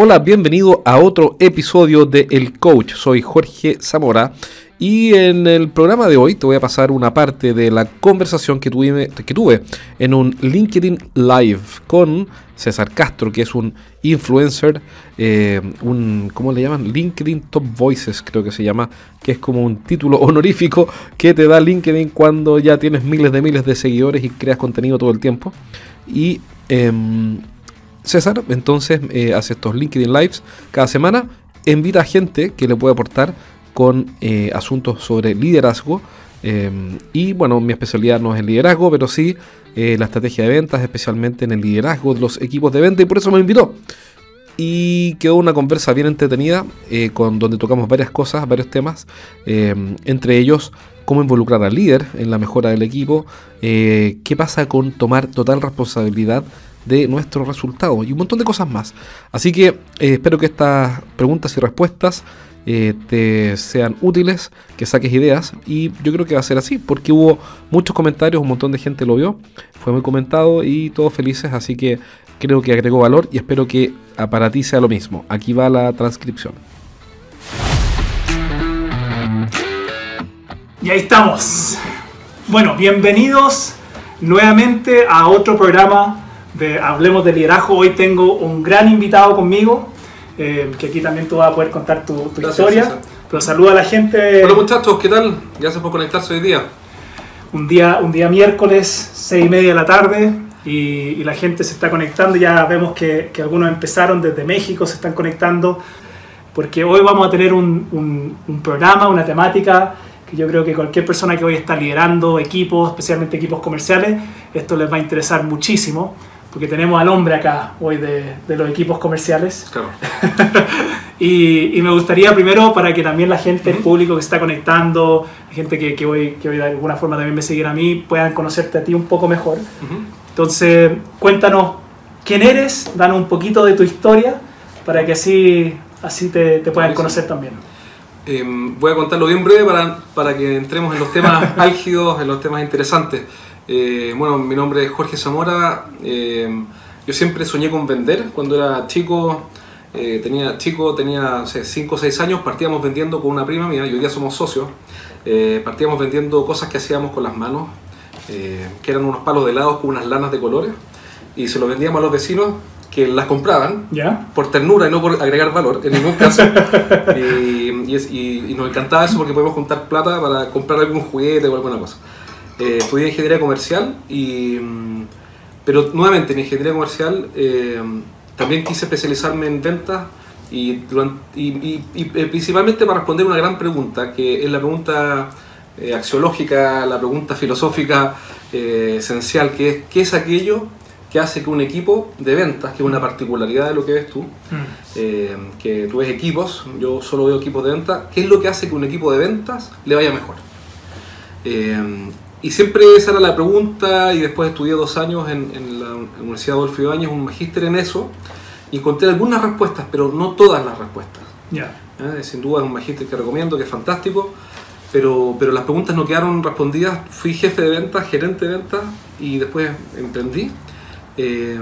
Hola, bienvenido a otro episodio de El Coach. Soy Jorge Zamora y en el programa de hoy te voy a pasar una parte de la conversación que tuve, que tuve en un LinkedIn Live con César Castro, que es un influencer, eh, ¿cómo le llaman? LinkedIn Top Voices, creo que se llama, que es como un título honorífico que te da LinkedIn cuando ya tienes miles de miles de seguidores y creas contenido todo el tiempo. Y em, César entonces eh, hace estos LinkedIn Lives cada semana, invita a gente que le puede aportar con eh, asuntos sobre liderazgo. Eh, y bueno, mi especialidad no es el liderazgo, pero sí la estrategia de ventas, especialmente en el liderazgo de los equipos de venta, y por eso me invitó. Y quedó una conversa bien entretenida, con donde tocamos varias cosas, varios temas, entre ellos cómo involucrar al líder en la mejora del equipo, qué pasa con tomar total responsabilidad de nuestros resultados y un montón de cosas más. Así que eh, espero que estas preguntas y respuestas eh, te sean útiles, que saques ideas y yo creo que va a ser así porque hubo muchos comentarios, un montón de gente lo vio, fue muy comentado y todos felices, así que creo que agregó valor y espero que para ti sea lo mismo. Aquí va la transcripción. Y ahí estamos. Bueno, bienvenidos nuevamente a otro programa Hablemos de Liderazgo. Hoy tengo un gran invitado conmigo, eh, que aquí también tú vas a poder contar tu, historia. Pero saluda a la gente. Hola muchachos, ¿qué tal? Gracias por conectarse hoy día. Un día, un día miércoles, seis y media de la tarde, y, la gente se está conectando. Ya vemos que, que, algunos empezaron desde México, se están conectando, porque hoy vamos a tener un, un programa, una temática que yo creo que cualquier persona que hoy está liderando equipos, especialmente equipos comerciales, esto les va a interesar muchísimo porque tenemos al hombre acá hoy de, de los equipos comerciales. Claro. y, y, me gustaría primero para que también la gente, el público que está conectando, la gente que, que, hoy, que hoy de alguna forma también me seguirá a mí, puedan conocerte a ti un poco mejor. Entonces, cuéntanos quién eres, danos un poquito de tu historia para que así, así te, te puedan conocer también. Em, voy a contarlo bien breve para, para que entremos en los temas álgidos, en los temas interesantes. Eh, bueno, mi nombre es Jorge Zamora. Eh, yo siempre soñé con vender. Cuando era chico, eh, tenía chico, tenía 5 o 6 años, partíamos vendiendo con una prima mía, y hoy día somos socios. partíamos vendiendo cosas que hacíamos con las manos, que eran unos palos de helados con unas lanas de colores, y se los vendíamos a los vecinos que las compraban por ternura y no por agregar valor, en ningún caso. y, y, nos encantaba eso porque podemos juntar plata para comprar algún juguete o alguna cosa eh, estudié ingeniería comercial, y, mm, pero nuevamente en ingeniería comercial eh, también quise especializarme en ventas y, y, eh, principalmente para responder una gran pregunta, que es la pregunta eh, axiológica, la pregunta filosófica esencial, que es ¿qué es aquello que hace que un equipo de ventas, que es una particularidad de lo que ves tú, mm. que tú ves equipos, yo solo veo equipos de ventas, ¿qué es lo que hace que un equipo de ventas le vaya mejor? Y siempre esa era la pregunta y después estudié dos años en, la Universidad Adolfo Ibáñez, un magíster en eso, y encontré algunas respuestas, pero no todas las respuestas. ¿Eh? Sin duda es un magíster que recomiendo, que es fantástico, pero, pero las preguntas no quedaron respondidas. Fui jefe de ventas, gerente de ventas y después emprendí. Eh,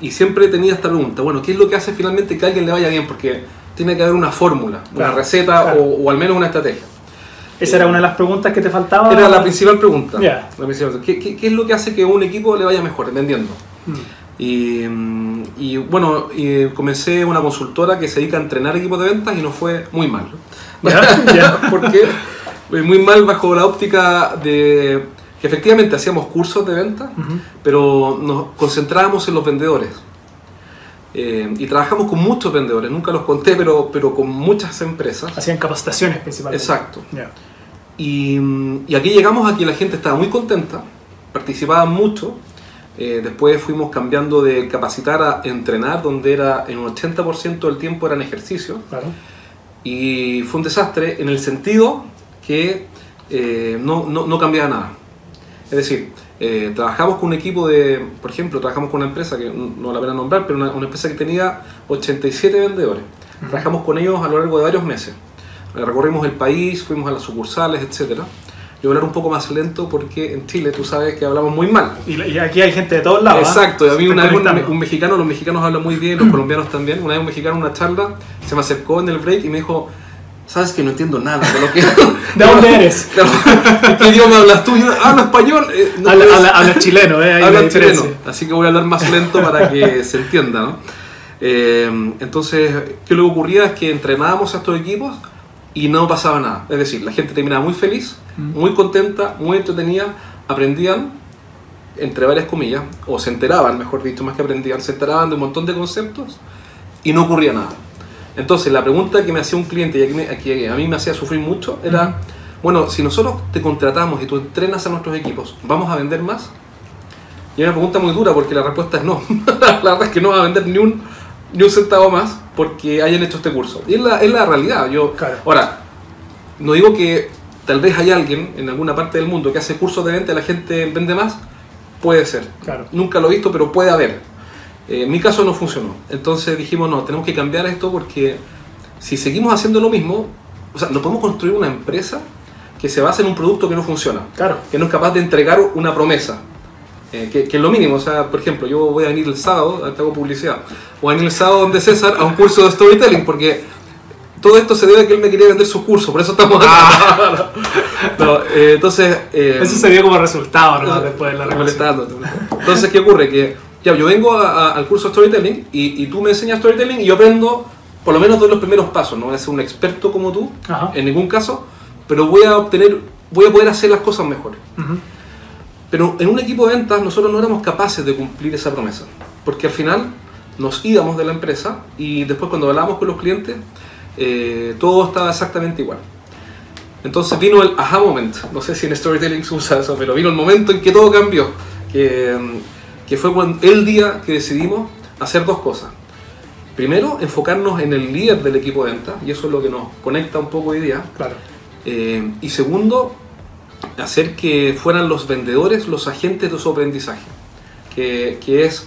y siempre tenía esta pregunta, bueno, ¿qué es lo que hace finalmente que a alguien le vaya bien? Porque tiene que haber una fórmula, una receta o, o al menos una estrategia. Esa era una de las preguntas que te faltaba. Era la principal pregunta. ¿Qué, es lo que hace que un equipo le vaya mejor vendiendo? Mm. Y, bueno, y comencé una consultora que se dedica a entrenar equipos de ventas y nos fue muy mal. Porque muy mal bajo la óptica de que efectivamente hacíamos cursos de ventas, pero nos concentrábamos en los vendedores. Eh, y trabajamos con muchos vendedores, nunca los conté, pero, pero con muchas empresas. Hacían capacitaciones principalmente. Exacto. Y, y, aquí llegamos a que la gente estaba muy contenta, participaban mucho. Eh, después fuimos cambiando de capacitar a entrenar, donde era en un 80% del tiempo eran ejercicios. Claro. Y fue un desastre en el sentido que eh, no, no, no cambiaba nada. Es decir, eh, trabajamos con un equipo de, por ejemplo, trabajamos con una empresa que no la voy a nombrar, pero una, empresa que tenía 87 vendedores. Trabajamos con ellos a lo largo de varios meses. Recorrimos el país, fuimos a las sucursales, etc. yo voy a hablar un poco más lento porque en Chile tú sabes que hablamos muy mal. Y, y aquí hay gente de todos lados. ¿ah? Exacto, y a mí una vez un, un mexicano, los mexicanos hablan muy bien, los colombianos también, una vez un mexicano en una charla se me acercó en el break y me dijo, sabes que no entiendo nada de lo que... ¿De dónde eres? ¿Qué idioma hablas tú? Yo hablo español. eh, no habla, habla- habla chileno, ¿eh? Habla la chileno, así que voy a hablar más lento para que se entienda, ¿no? Eh, entonces, ¿qué que ocurría? Es que entrenábamos a estos equipos y no pasaba nada. Es decir, la gente terminaba muy feliz, Mm. muy contenta, muy entretenida, aprendían, entre varias comillas, o se enteraban, mejor dicho, más que aprendían, se enteraban de un montón de conceptos y no ocurría nada. Entonces, la pregunta que me hacía un cliente y que, a mí me hacía sufrir mucho era, bueno, si nosotros te contratamos y tú entrenas a nuestros equipos, ¿vamos a vender más? Y es una pregunta muy dura porque la respuesta es no. la verdad es que no va a vender ni un, ni un centavo más porque hayan hecho este curso. Y es la, es la realidad. Yo, Claro. Ahora, no digo que tal vez hay alguien en alguna parte del mundo que hace cursos de venta y la gente vende más. Puede ser. Claro. Nunca lo he visto, pero puede haber. Eh, en mi caso no funcionó. Entonces dijimos, no, tenemos que cambiar esto porque si seguimos haciendo lo mismo, o sea, no podemos construir una empresa que se base en un producto que no funciona Claro. que no es capaz de entregar una promesa. Eh, que, que es lo mínimo, o sea, por ejemplo, yo voy a venir el sábado, te hago publicidad, voy a venir el sábado donde César a un curso de storytelling, porque todo esto se debe a que él me quería vender su curso, por eso estamos acá. No, eh, entonces... eh, Eso se vio como resultado, ¿no? Después de la molestando. Entonces, ¿qué ocurre? Que ya, yo vengo a- a- al curso de storytelling y, y tú me enseñas storytelling y yo aprendo, por lo menos doy los primeros pasos, no voy a ser un experto como tú, Ajá. en ningún caso, pero voy a obtener, voy a poder hacer las cosas mejor. Ujú. Pero en un equipo de ventas nosotros no éramos capaces de cumplir esa promesa, porque al final nos íbamos de la empresa y después cuando hablábamos con los clientes eh, todo estaba exactamente igual. Entonces vino el aha moment, no sé si en storytelling se usa eso, pero vino el momento en que todo cambió, que, que fue cuando, el día que decidimos hacer dos cosas. Primero, enfocarnos en el líder del equipo de ventas, y eso es lo que nos conecta un poco hoy día. Claro. Eh, y segundo, hacer que fueran los vendedores los agentes de su aprendizaje, que, que es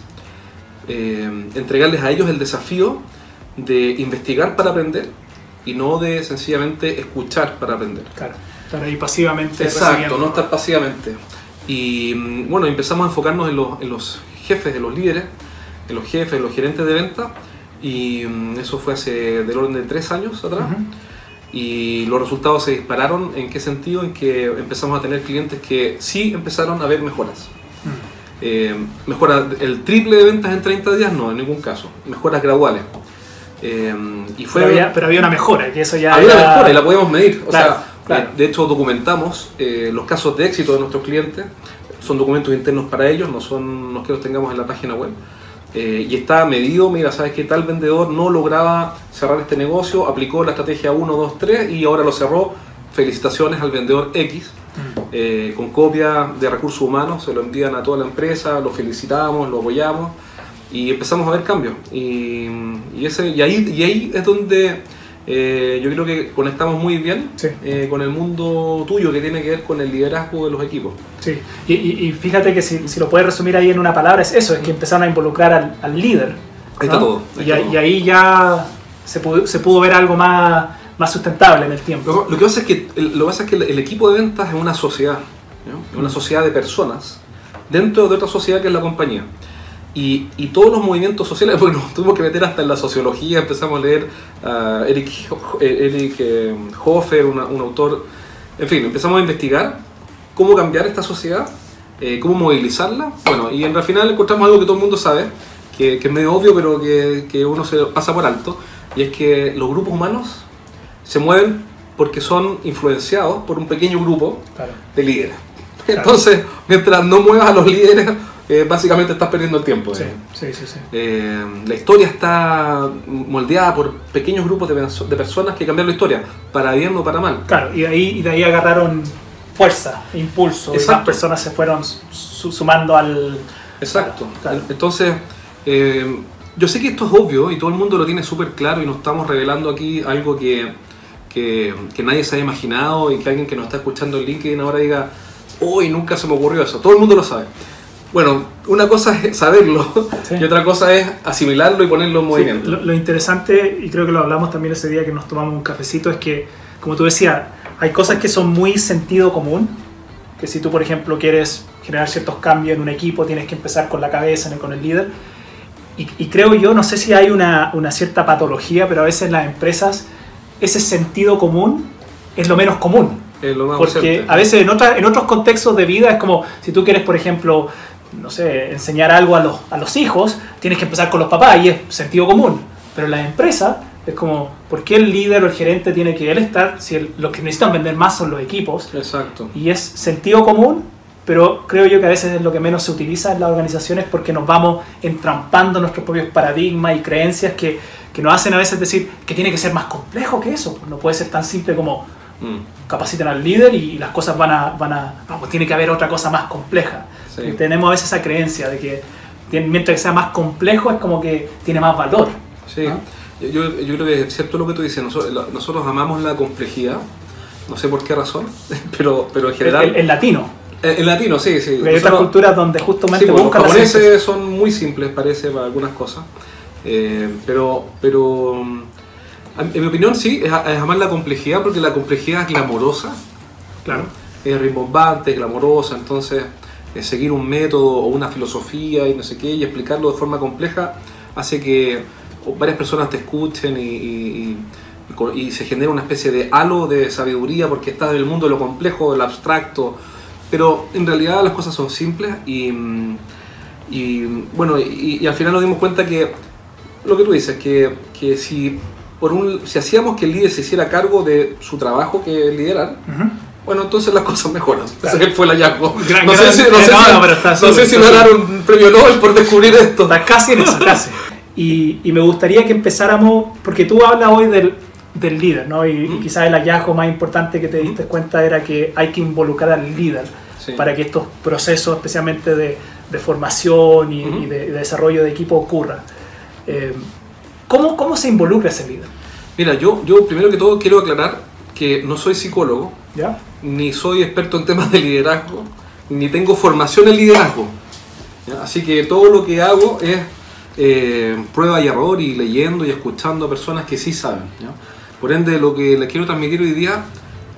eh, entregarles a ellos el desafío de investigar para aprender y no de sencillamente escuchar para aprender. Claro. Estar ahí pasivamente Exacto, no estar pasivamente. Y mm, bueno, empezamos a enfocarnos en los, en los jefes, en los líderes, en los jefes, en los gerentes de venta, y mm, eso fue hace del orden de tres años atrás. Y los resultados se dispararon. ¿En qué sentido? En que empezamos a tener clientes que sí empezaron a ver mejoras. Mm. Eh, mejora, el triple de ventas en 30 días, no, en ningún caso. Mejoras graduales. Eh, y fue, Pero, había, pero había una mejora, que eso ya había una mejora y la podemos medir. O Claro, sea, claro. eh, de hecho documentamos eh, los casos de éxito de nuestros clientes. Son documentos internos para ellos, no son los que los tengamos en la página web. Eh, y está medido, mira, sabes que tal vendedor no lograba cerrar este negocio, aplicó la estrategia 1, 2, 3 y ahora lo cerró. Felicitaciones al vendedor X. Mm. eh, con copia de recursos humanos, se lo envían a toda la empresa, lo felicitamos, lo apoyamos y empezamos a ver cambios. Y, y ese, y, ahí, y ahí es donde eh, yo creo que conectamos muy bien Sí. eh, con el mundo tuyo que tiene que ver con el liderazgo de los equipos. Sí, y, y- y fíjate que si, si lo puedes resumir ahí en una palabra, es eso, es que empezaron a involucrar al, al líder. Ahí está todo, ahí y, está ahí- todo. y ahí ya se pudo, se pudo ver algo más, más sustentable en el tiempo. Lo, lo que pasa es que, el, lo que pasa es que el, el equipo de ventas es una sociedad, ¿no? es una sociedad de personas dentro de otra sociedad que es la compañía. Y, y todos los movimientos sociales, porque nos tuvimos que meter hasta en la sociología, empezamos a leer a Eric, eh, Eric eh, Hofer, una- un autor, en fin, empezamos a investigar cómo cambiar esta sociedad, eh, cómo movilizarla. Bueno, y en al final encontramos algo que todo el mundo sabe, que, que es medio obvio, pero que, que uno se pasa por alto, y es que los grupos humanos se mueven porque son influenciados por un pequeño grupo Claro. de líderes. Entonces, mientras no muevas a los líderes, eh, básicamente estás perdiendo el tiempo. Sí, eh. sí, sí. Eh, la historia está moldeada por pequeños grupos de, de personas que cambian la historia, para bien o para mal. Claro, y de ahí, y de ahí agarraron fuerza, impulso, y Exacto. más personas se fueron su- sumando al... Exacto. Claro. Entonces, eh, yo sé que esto es obvio y todo el mundo lo tiene súper claro y nos estamos revelando aquí algo que, que, que nadie se ha imaginado y que alguien que nos está escuchando en LinkedIn ahora diga, uy, nunca se me ocurrió eso. Todo el mundo lo sabe. Bueno, una cosa es saberlo Sí. y otra cosa es asimilarlo y ponerlo en Sí, movimiento. lo, lo interesante, y creo que lo hablamos también ese día que nos tomamos un cafecito, es que, como tú decías, hay cosas que son muy sentido común, que si tú, por ejemplo, quieres generar ciertos cambios en un equipo, tienes que empezar con la cabeza, con el líder. Y, y creo yo, no sé si hay una, una, cierta patología, pero a veces en las empresas ese sentido común es lo menos común. Es lo más Porque ausente. a veces en, otra- en otros contextos de vida es como si tú quieres, por ejemplo, no sé, enseñar algo a los, a los hijos, tienes que empezar con los papás y es sentido común. Pero en las empresas es como, ¿por qué el líder o el gerente tiene que él estar si el- los que necesitan vender más son los equipos? Exacto. Y es sentido común, pero creo yo que a veces es lo que menos se utiliza en las organizaciones porque nos vamos entrampando en nuestros propios paradigmas y creencias que, que nos hacen a veces decir que tiene que ser más complejo que eso. No puede ser tan simple como Mm. capaciten al líder y las cosas van a... Van a pues tiene que haber otra cosa más compleja. Sí. Y tenemos a veces esa creencia de que mientras que sea más complejo es como que tiene más valor. Sí, ¿no? yo, yo creo que es cierto lo que tú dices, nosotros, nosotros amamos la complejidad, no sé por qué razón, pero, pero en El, general... el- el latino. En, en latino, sí, sí. Hay otras culturas donde justamente Sí, pues, los japoneses son muy simples, parece, para algunas cosas. Eh, pero, pero mm, en mi opinión, sí, es, es amar la complejidad porque la complejidad es glamorosa. Claro. Es rimbombante, es glamorosa, entonces eh, seguir un método o una filosofía y no sé qué y explicarlo de forma compleja hace que varias personas te escuchen y, y- y y se genera una especie de halo de sabiduría porque estás en el mundo de lo complejo, de lo abstracto, pero en realidad las cosas son simples y, bueno, y, al final nos dimos cuenta que lo que tú dices, que, que si, por un, si hacíamos que el líder se hiciera cargo de su trabajo que es liderar, Ujú. Bueno, entonces las cosas mejoran. Claro. Ese fue el hallazgo. Gran- no, gran- sé si, no, sé si- no, pero está no sé si dar un premio Nobel por descubrir esto. Está casi en eso, casi. Y, y me gustaría que empezáramos, porque tú hablas hoy del, del líder, ¿no? Y, y Ujú. quizás el hallazgo más importante que te diste cuenta era que hay que involucrar al líder Sí. para que estos procesos, especialmente de, de formación y, Ujú. y de, de desarrollo de equipo, ocurra. Eh, ¿cómo, ¿Cómo se involucra ese líder? Mira, yo, yo primero que todo quiero aclarar que no soy psicólogo, Ni soy experto en temas de liderazgo, ni tengo formación en liderazgo. Así que todo lo que hago es eh, prueba y error y leyendo y escuchando a personas que sí saben. Por ende, lo que les quiero transmitir hoy día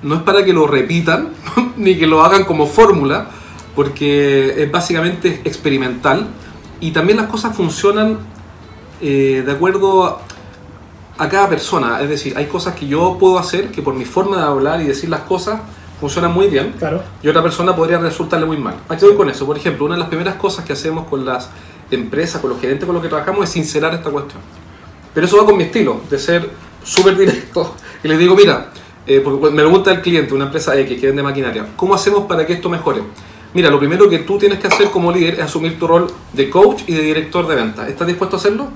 no es para que lo repitan ni que lo hagan como fórmula, porque es básicamente experimental y también las cosas funcionan eh, de acuerdo a, cada persona. Es decir, hay cosas que yo puedo hacer que por mi forma de hablar y decir las cosas funcionan muy bien Claro. y otra persona podría resultarle muy mal. ¿A qué voy con eso? Por ejemplo, una de las primeras cosas que hacemos con las empresas, con los gerentes con los que trabajamos es sincerar esta cuestión. Pero eso va con mi estilo, de ser súper directo. Y les digo, mira, eh, porque me pregunta el cliente, una empresa X que vende maquinaria, ¿cómo hacemos para que esto mejore? Mira, lo primero que tú tienes que hacer como líder es asumir tu rol de coach y de director de ventas. ¿Estás dispuesto a hacerlo?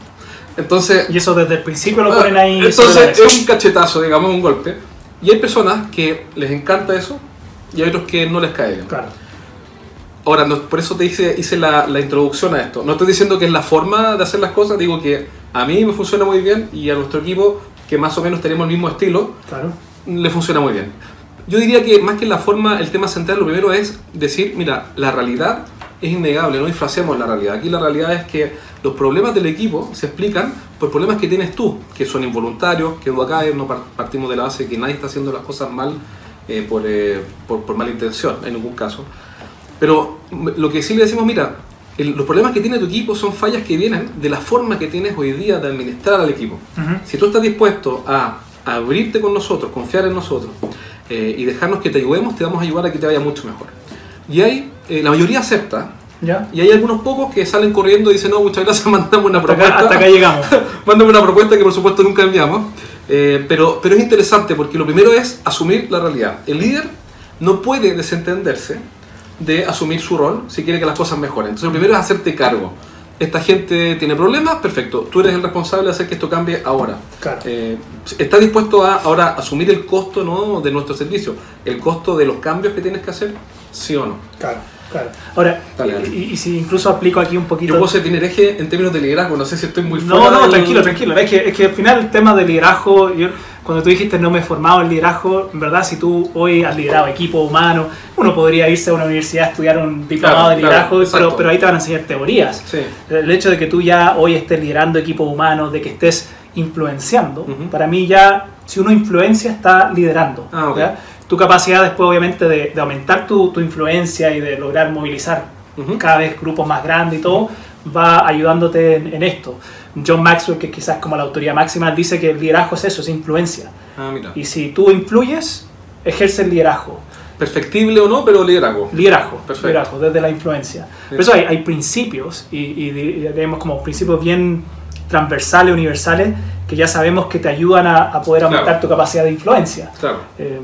Entonces, Y eso desde el principio lo ponen ahí. entonces es un cachetazo, digamos, un golpe. Y hay personas que les encanta eso y hay otros que no les cae bien. Claro. Ahora, no- por eso te hice, hice la, la introducción a esto. No estoy diciendo que es la forma de hacer las cosas, digo que a mí me funciona muy bien y a nuestro equipo, que más o menos tenemos el mismo estilo, Claro. le funciona muy bien. Yo diría que más que la forma, el tema central, lo primero es decir, mira, la realidad es innegable, no disfracemos la realidad. Aquí la realidad es que los problemas del equipo se explican por problemas que tienes tú, que son involuntarios, que acá no par- partimos de la base que nadie está haciendo las cosas mal eh, por, eh, por, por mala intención, en ningún caso. Pero lo que sí le decimos, mira, el- los problemas que tiene tu equipo son fallas que vienen de la forma que tienes hoy día de administrar al equipo. Ujú. Si tú estás dispuesto a abrirte con nosotros, confiar en nosotros eh, y dejarnos que te ayudemos, te vamos a ayudar a que te vaya mucho mejor. Y hay, eh, la mayoría acepta, ¿Ya? y hay algunos pocos que salen corriendo y dicen, no, muchas gracias, mandame una Hasta propuesta. acá, hasta acá llegamos. Mándame una propuesta que por supuesto nunca enviamos. Eh, pero, pero es interesante porque lo primero es asumir la realidad. El líder no puede desentenderse de asumir su rol si quiere que las cosas mejoren. Entonces lo primero es hacerte cargo. Esta gente tiene problemas, perfecto. Tú eres el responsable de hacer que esto cambie ahora. Claro. Eh, ¿Estás dispuesto a ahora asumir el costo ¿no? de nuestro servicio? ¿El costo de los cambios que tienes que hacer? ¿Sí o no? Claro, claro. Ahora, dale. y, y si incluso aplico aquí un poquito. Yo puedo ser hereje en términos de liderazgo, no sé si estoy muy no, no, del- tranquilo, tranquilo. Es que, es que al final el tema del liderazgo, yo- cuando tú dijiste no me he formado en liderazgo, en verdad, si tú hoy has liderado equipo humano, uno podría irse a una universidad a estudiar un diplomado Claro, de liderazgo, claro, pero, pero ahí te van a enseñar teorías. Sí. El hecho de que tú ya hoy estés liderando equipos humanos, de que estés influenciando, Ujú. para mí ya, si uno influencia, está liderando. Ah, ok. Tu capacidad después obviamente de, de aumentar tu, tu influencia y de lograr movilizar cada vez grupos más grandes y todo, va ayudándote en, en esto. John Maxwell, que quizás como la autoridad máxima, dice que el liderazgo es eso, es influencia. Ah, mira. Y si tú influyes, ejerces liderazgo. Perfectible o no, pero liderazgo. Liderazgo, Perfecto. liderazgo, desde la influencia. Por eso hay, hay principios, y, y tenemos como principios bien transversales, universales, que ya sabemos que te ayudan a, a poder aumentar Claro. tu capacidad de influencia. Claro. Eh,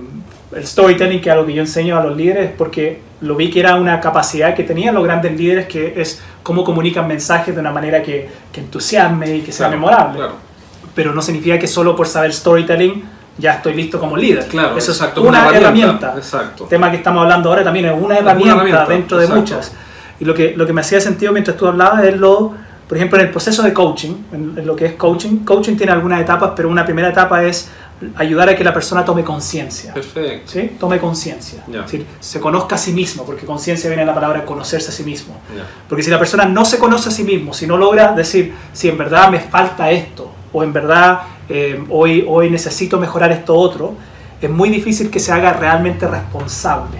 el storytelling, que es algo que yo enseño a los líderes, porque lo vi que era una capacidad que tenían los grandes líderes, que es cómo comunican mensajes de una manera que, que entusiasme y que sea Claro, memorable. Claro. Pero no significa que solo por saber storytelling ya estoy listo como líder. Claro, Eso exacto, es una, una herramienta, exacto. El tema que estamos hablando ahora también es una herramienta, herramienta, dentro de exacto. muchas. Y lo que, lo que me hacía sentido mientras tú hablabas es lo, por ejemplo, en el proceso de coaching, en, en lo que es coaching, coaching tiene algunas etapas, pero una primera etapa es ayudar a que la persona tome conciencia. Perfecto. ¿sí? Tome conciencia. Decir, se conozca a sí mismo, porque conciencia viene de la palabra conocerse a sí mismo. Ya. Porque si la persona no se conoce a sí mismo, si no logra decir, si en verdad me falta esto, o en verdad eh, hoy, hoy necesito mejorar esto otro, es muy difícil que se haga realmente responsable.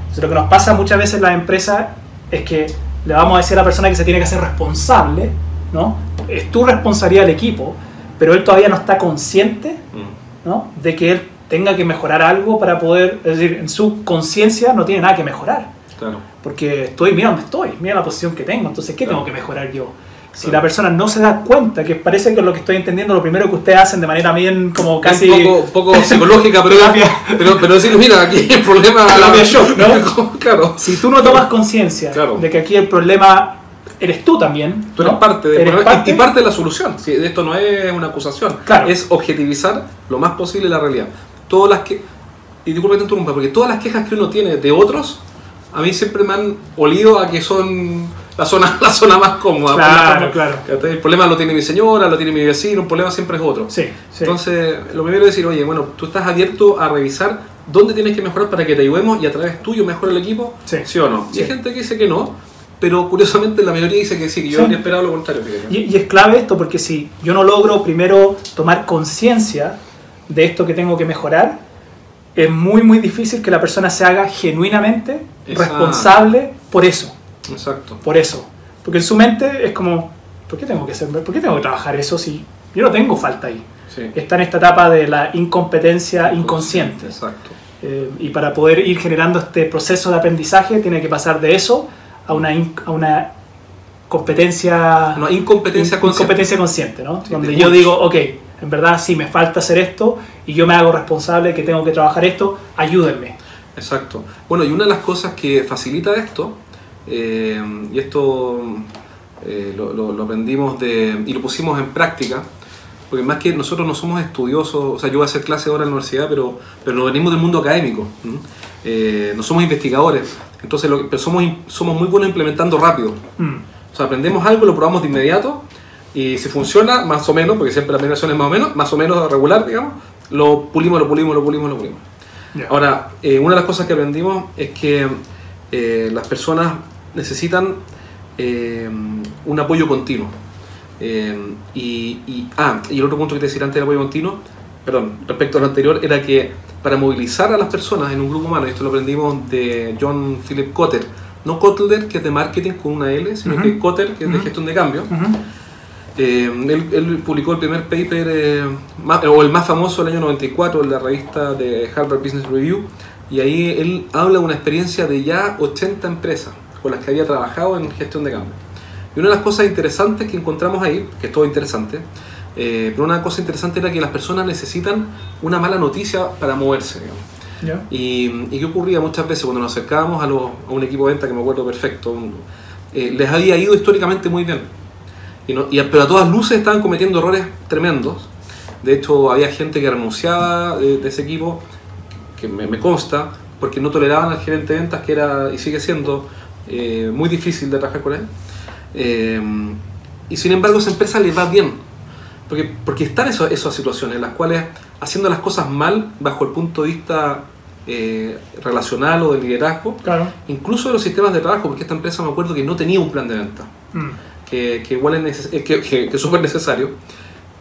Entonces, lo que nos pasa muchas veces en las empresas es que le vamos a decir a la persona que se tiene que hacer responsable, ¿no? Es tu responsabilidad del equipo, pero él todavía no está consciente Mm. ¿No? de que él tenga que mejorar algo para poder, es decir, en su conciencia no tiene nada que mejorar, Claro. porque estoy, mira dónde estoy, mira la posición que tengo, entonces, ¿qué Claro. tengo que mejorar yo? Si Claro. la persona no se da cuenta, que parece que lo que estoy entendiendo, lo primero que ustedes hacen de manera bien como casi... Un poco, psicológica, pero, pero, pero decir, mira, aquí el problema. Terapia shock, ¿no? claro. Si tú no tomas conciencia Claro. de que aquí el problema eres tú también, Tú eres ¿no? parte, de, Eres y- parte- Y, parte de la solución. Sí, esto no es una acusación. Claro. Es objetivizar lo más posible la realidad. Todas las que. Y disculpe que te interrumpa, porque todas las quejas que uno tiene de otros, a mí siempre me han olido a que son la zona, la zona más cómoda. Claro, claro. El problema lo tiene mi señora, lo tiene mi vecino, un problema siempre es otro. Sí, sí. Entonces, lo primero es decir, oye, bueno, tú estás abierto a revisar dónde tienes que mejorar para que te ayudemos y a través tuyo mejore el equipo, Sí. o no? Y Sí. hay gente que dice que no, pero curiosamente la mayoría dice que sí, que yo Sí. habría esperado lo contrario. Y, y es clave esto porque si yo no logro primero tomar conciencia de esto que tengo que mejorar, es muy muy difícil que la persona se haga genuinamente Exacto. responsable por eso, Exacto. por eso. Porque en su mente es como, ¿por qué tengo que hacer, por qué tengo que trabajar eso si yo no tengo falta ahí? Sí. Está en esta etapa de la incompetencia inconsciente. Exacto. Eh, y para poder ir generando este proceso de aprendizaje tiene que pasar de eso a una, in- a una competencia Una incompetencia in- consciente. incompetencia consciente, ¿no? Sí, Donde de yo muchos. digo, ok, en verdad sí me falta hacer esto y yo me hago responsable que tengo que trabajar esto, ayúdenme. Exacto. Bueno, y una de las cosas que facilita esto, eh, y esto eh, lo, lo- lo aprendimos de, y lo pusimos en práctica, porque más que nosotros no somos estudiosos, o sea, yo voy a hacer clase ahora en la universidad, pero, pero no venimos del mundo académico. Eh, no somos investigadores, entonces lo que- somos, somos muy buenos implementando rápido. Mm, O sea, aprendemos algo, lo probamos de inmediato y si funciona, más o menos, porque siempre la versión es más o menos, más o menos regular, digamos, lo pulimos, lo pulimos, lo pulimos, lo pulimos. Ahora, eh, una de las cosas que aprendimos es que eh, las personas necesitan eh, un apoyo continuo. Y, y- ah, y el otro punto que te decía antes del apoyo continuo, perdón, respecto a lo anterior, era que para movilizar a las personas en un grupo humano, esto lo aprendimos de John Philip Cotter, no Kotler, que es de marketing con una L, sino Ujú. que Cotter, que es de gestión de cambio. Ujú, Eh, él, él publicó el primer paper, eh, más- o el más famoso del año 94, en la revista de Harvard Business Review, y ahí él habla de una experiencia de ya 80 empresas con las que había trabajado en gestión de cambio. Y una de las cosas interesantes que encontramos ahí, que es todo interesante, eh, pero una cosa interesante era que las personas necesitan una mala noticia para moverse. ya. Y, y qué ocurría muchas veces cuando nos acercábamos a, los- a un equipo de venta que me acuerdo perfecto, un- eh, les había ido históricamente muy bien. Y no- y pero a todas luces estaban cometiendo errores tremendos. De hecho, había gente que renunciaba de, de ese equipo, que me, me consta, porque no toleraban al gerente de ventas, que era y sigue siendo eh, muy difícil de trabajar con él. Eh, y sin embargo, esa empresa le va bien. Porque, porque están eso- esas situaciones en las cuales, haciendo las cosas mal, bajo el punto de vista eh, relacional o de liderazgo, Claro. incluso de los sistemas de trabajo, porque esta empresa me acuerdo que no tenía un plan de venta Mm, que, que igual es, eh, que, que- súper necesario,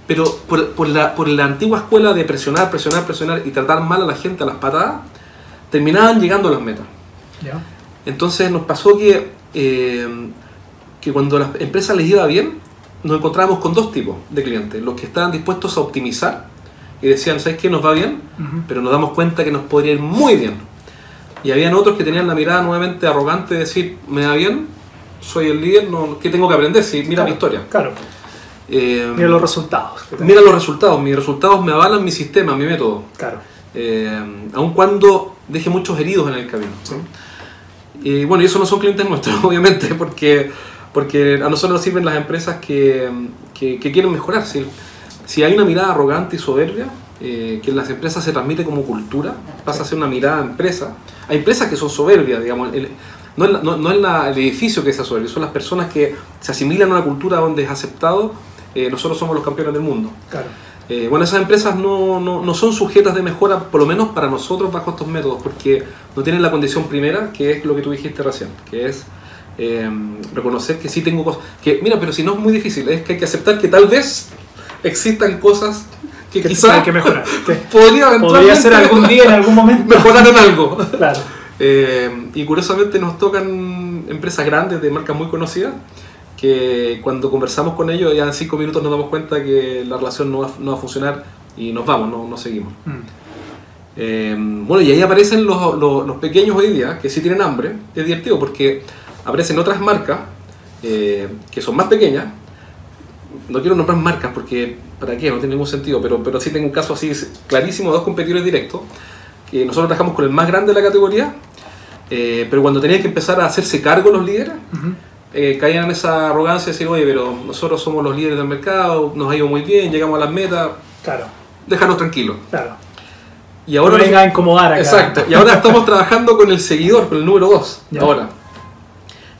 pero por, por la, por la antigua escuela de presionar, presionar, presionar y tratar mal a la gente a las patadas, terminaban llegando a las metas. Entonces nos pasó que, eh, que cuando las empresas les iba bien, nos encontrábamos con dos tipos de clientes. Los que estaban dispuestos a optimizar y decían, ¿sabes qué? Nos va bien, Ujú. pero nos damos cuenta que nos podría ir muy bien. Y habían otros que tenían la mirada nuevamente arrogante de decir, me va bien, soy el líder, no, ¿qué tengo que aprender? Si mira Claro, mi historia. Claro, Eh, mira los resultados. mira los resultados, mis resultados me avalan mi sistema, mi método. Claro. Eh, aun cuando deje muchos heridos en el camino. Sí. Y bueno, y eso no son clientes nuestros, obviamente, porque, porque a nosotros nos sirven las empresas que, que- que quieren mejorar. Si, si hay una mirada arrogante y soberbia, eh, que en las empresas se transmite como cultura, pasa a ser una mirada empresa. Hay empresas que son soberbias, digamos. el- no es, no- no es la- el edificio que es soberbio, son las personas que se asimilan a una cultura donde es aceptado. eh, nosotros somos los campeones del mundo. Claro. Eh, bueno, esas empresas no, no, no son sujetas de mejora, por lo menos para nosotros, bajo estos métodos, porque no tienen la condición primera, que es lo que tú dijiste recién, que es eh, reconocer que sí tengo cosas. Que, mira, pero si no es muy difícil, es que hay que aceptar que tal vez existan cosas que, Que quizás que mejorar. Que podría, Podría ser algún día, en algún momento. mejorar en algo. Claro. Eh, y curiosamente nos tocan empresas grandes de marcas muy conocidas que cuando conversamos con ellos ya en cinco minutos nos damos cuenta que la relación no va, no va a funcionar y nos vamos, no, no seguimos. Mm. Eh, bueno, y ahí aparecen los, los- los pequeños hoy día que sí tienen hambre. Es divertido porque aparecen otras marcas eh, que son más pequeñas. No quiero nombrar marcas porque para qué, no tiene ningún sentido, pero, pero sí tengo un caso así clarísimo de dos competidores directos. Que nosotros trabajamos con el más grande de la categoría, eh, pero cuando tenían que empezar a hacerse cargo los líderes, eh, caían en esa arrogancia de decir, oye, pero nosotros somos los líderes del mercado, nos ha ido muy bien, llegamos a las metas, Claro, déjanos tranquilos. claro. Y Ahora no venga a incomodar acá. Exacto. Y ahora estamos trabajando con el seguidor, con el número 2. Ya. Ahora.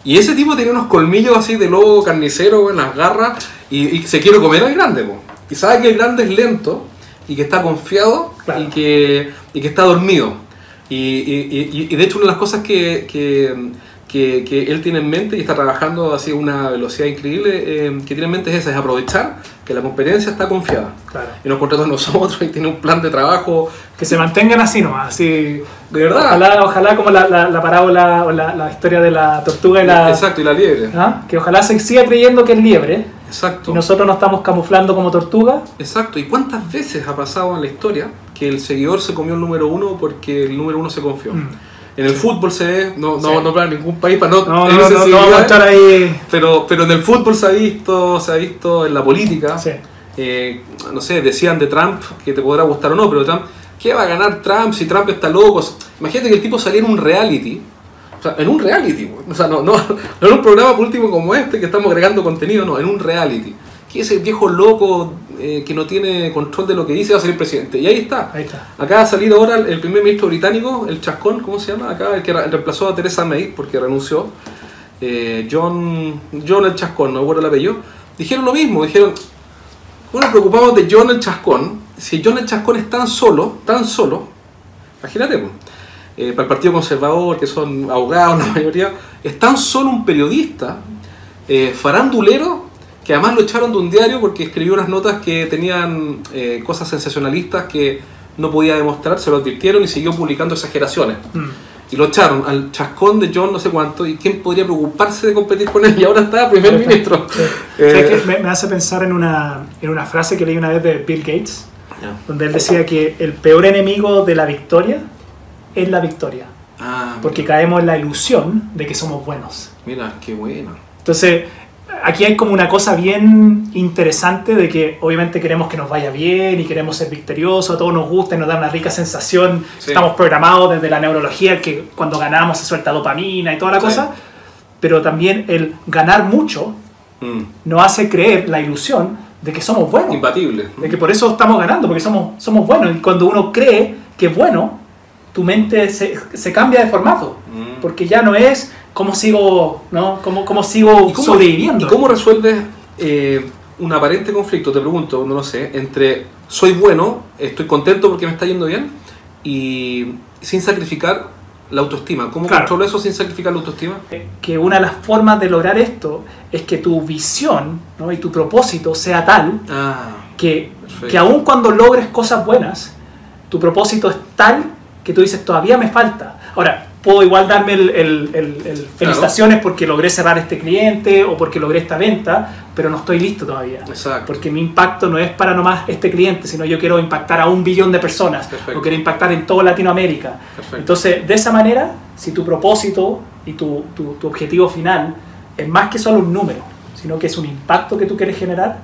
Y ese tipo tiene unos colmillos así de lobo carnicero en las garras y, y se quiere comer al grande. po. Y sabe que el grande es lento y que está confiado Claro. y, que, y que está dormido. Y, y- y- y de hecho una de las cosas que, que, que- que él tiene en mente y está trabajando así a una velocidad increíble eh, que tiene en mente es esa, es aprovechar que la competencia está confiada. Claro. Y nos contrató a nosotros y tiene un plan de trabajo Que se mantengan así nomás, así. de verdad. Ojalá, ojalá como la, la, la parábola o la, la historia de la tortuga y la... Exacto, y la liebre. ¿Ah? Que ojalá se siga creyendo que es liebre Exacto. y nosotros nos estamos camuflando como tortuga. Exacto. ¿Y cuántas veces ha pasado en la historia que el seguidor se comió el número uno porque el número uno se confió? Mm. En el fútbol se ve, no, no Sí. vamos a nombrar ningún país para no, No, no, no, no vamos a estar ahí. pero, pero en el fútbol se ha visto, se ha visto en la política. Sí. Eh, no sé, decían de Trump que te podrá gustar o no, pero Trump, ¿qué va a ganar Trump si Trump está loco? Imagínate que el tipo saliera en un reality. O sea, en un reality, o sea, no, no, no en un programa por último como este que estamos agregando contenido, no, en un reality. Que ese viejo loco eh, que no tiene control de lo que dice va a ser el presidente. Y ahí está. Ahí está. Acá ha salido ahora el primer ministro británico, el chascón, ¿cómo se llama? Acá, el que re- reemplazó a Theresa May porque renunció. Eh, John, John el chascón, no recuerdo el apellido. Dijeron lo mismo, dijeron, bueno, preocupados de John el chascón. Si John el chascón es tan solo, tan solo, imagínate, pues, eh, para el Partido Conservador, que son abogados la mayoría, es tan solo un periodista farandulero que además lo echaron de un diario porque escribió unas notas que tenían eh, cosas sensacionalistas que no podía demostrar, se lo advirtieron y siguió publicando exageraciones. Mm. Y lo echaron al chascón de John no sé cuánto, y quién podría preocuparse de competir con él, y ahora está primer está. ministro. Sí. Eh, ¿Sabes qué? me, me hace pensar en una, en una frase que leí una vez de Bill Gates, ya. donde él decía que el peor enemigo de la victoria es la victoria, Ah, porque caemos en la ilusión de que somos buenos. mira, qué bueno. Entonces, aquí hay como una cosa bien interesante de que obviamente queremos que nos vaya bien y queremos ser victoriosos, a todos nos gusta y nos da una rica sensación. Sí. Estamos programados desde la neurología que cuando ganamos se suelta dopamina y toda la Sí. cosa, pero también el ganar mucho Mm, nos hace creer la ilusión de que somos buenos. Imbatible. De que por eso estamos ganando, porque somos, somos buenos. Y cuando uno cree que es bueno, tu mente se, se cambia de formato. Mm. Porque ya no es cómo sigo, ¿no? Cómo, cómo sigo ¿Y cómo, sobreviviendo. ¿Y cómo resuelves eh, un aparente conflicto, te pregunto, no lo sé, entre soy bueno, estoy contento porque me está yendo bien, y sin sacrificar la autoestima? ¿Cómo Claro. controlo eso sin sacrificar la autoestima? Que una de las formas de lograr esto es que tu visión ¿no? y tu propósito sea tal Ah, que, Perfecto. que aun cuando logres cosas buenas, tu propósito es tal que tú dices, todavía me falta. Ahora, puedo igual darme el, el- el- el felicitaciones porque logré cerrar este cliente o porque logré esta venta, pero no estoy listo todavía. Exacto. Porque mi impacto no es para nomás este cliente, sino yo quiero impactar a un billón de personas Perfecto. o quiero impactar en toda Latinoamérica. Perfecto. Entonces, de esa manera, si tu propósito y tu, tu- tu objetivo final es más que solo un número, sino que es un impacto que tú quieres generar,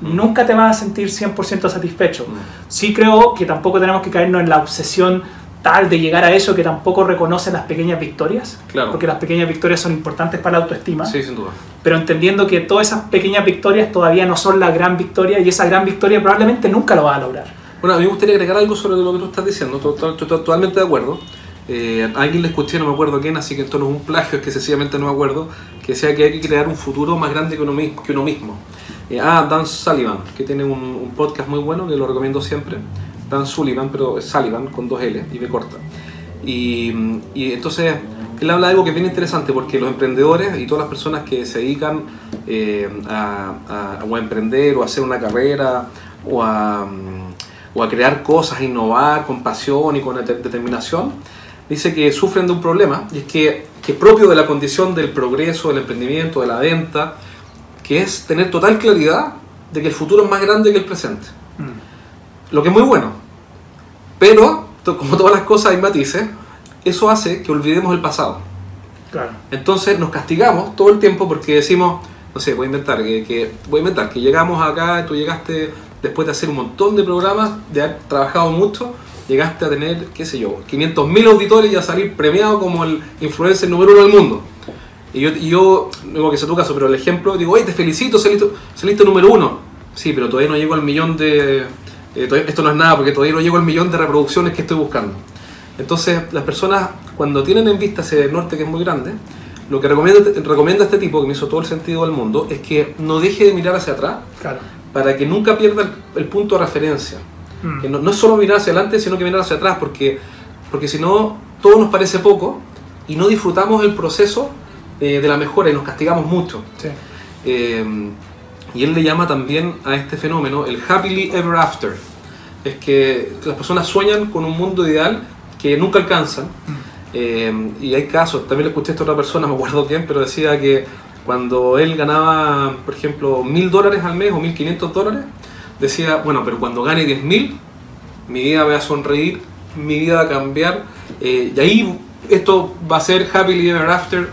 Mm. nunca te vas a sentir 100% satisfecho. Mm. Sí creo que tampoco tenemos que caernos en la obsesión tal de llegar a eso que tampoco reconoce las pequeñas victorias, Claro. porque las pequeñas victorias son importantes para la autoestima, Sí, sin duda. pero entendiendo que todas esas pequeñas victorias todavía no son la gran victoria y esa gran victoria probablemente nunca lo vas a lograr. Bueno, a mí me gustaría agregar algo sobre lo que tú estás diciendo, to- to- to- totalmente de acuerdo. Eh, a alguien le escuché, no me acuerdo quién, así que esto no es un plagio, es que sencillamente no me acuerdo, que decía que hay que crear un futuro más grande que uno mismo. Que uno mismo. Eh, ah, Dan Sullivan, que tiene un, un podcast muy bueno, que lo recomiendo siempre. Dan Sullivan, pero es Sullivan con dos L y B corta. Y, y entonces él habla de algo que es bien interesante porque los emprendedores y todas las personas que se dedican eh, a, a- o a emprender o a hacer una carrera o a, mm, o a crear cosas, a innovar con pasión y con det- determinación, dice que sufren de un problema y es que, que propio de la condición del progreso, del emprendimiento, de la venta, que es tener total claridad de que el futuro es más grande que el presente. Lo que es muy bueno. Pero, como todas las cosas hay matices, eso hace que olvidemos el pasado. Claro. Entonces nos castigamos todo el tiempo porque decimos, no sé, voy a inventar, que, que- voy a inventar, que llegamos acá, tú llegaste después de hacer un montón de programas, de haber trabajado mucho, llegaste a tener, qué sé yo, 500.000 auditores y a salir premiado como el influencer número uno del mundo. Y yo, y yo no digo que sea tu caso, pero el ejemplo, digo, oye, te felicito, saliste, saliste número uno. Sí, pero todavía no llego al millón de... eh, esto no es nada porque todavía no llego al millón de reproducciones que estoy buscando. Entonces, las personas, cuando tienen en vista ese norte que es muy grande, lo que recomienda, recomienda este tipo, que me hizo todo el sentido del mundo, es que no deje de mirar hacia atrás Claro. para que nunca pierda el, el punto de referencia. Mm. Que no, no es solo mirar hacia adelante, sino que mirar hacia atrás, porque, porque si no, todo nos parece poco y no disfrutamos el proceso eh, de la mejora y nos castigamos mucho. Sí. Eh, y él le llama también a este fenómeno el happily ever after. Es que las personas sueñan con un mundo ideal que nunca alcanzan. Eh, y hay casos, también le escuché a esta otra persona, me acuerdo quién, pero decía que cuando él ganaba, por ejemplo, mil dólares al mes o mil quinientos dólares, decía, bueno, pero cuando gane diez mil, mi vida va a sonreír, mi vida va a cambiar, eh, y ahí esto va a ser happily ever after,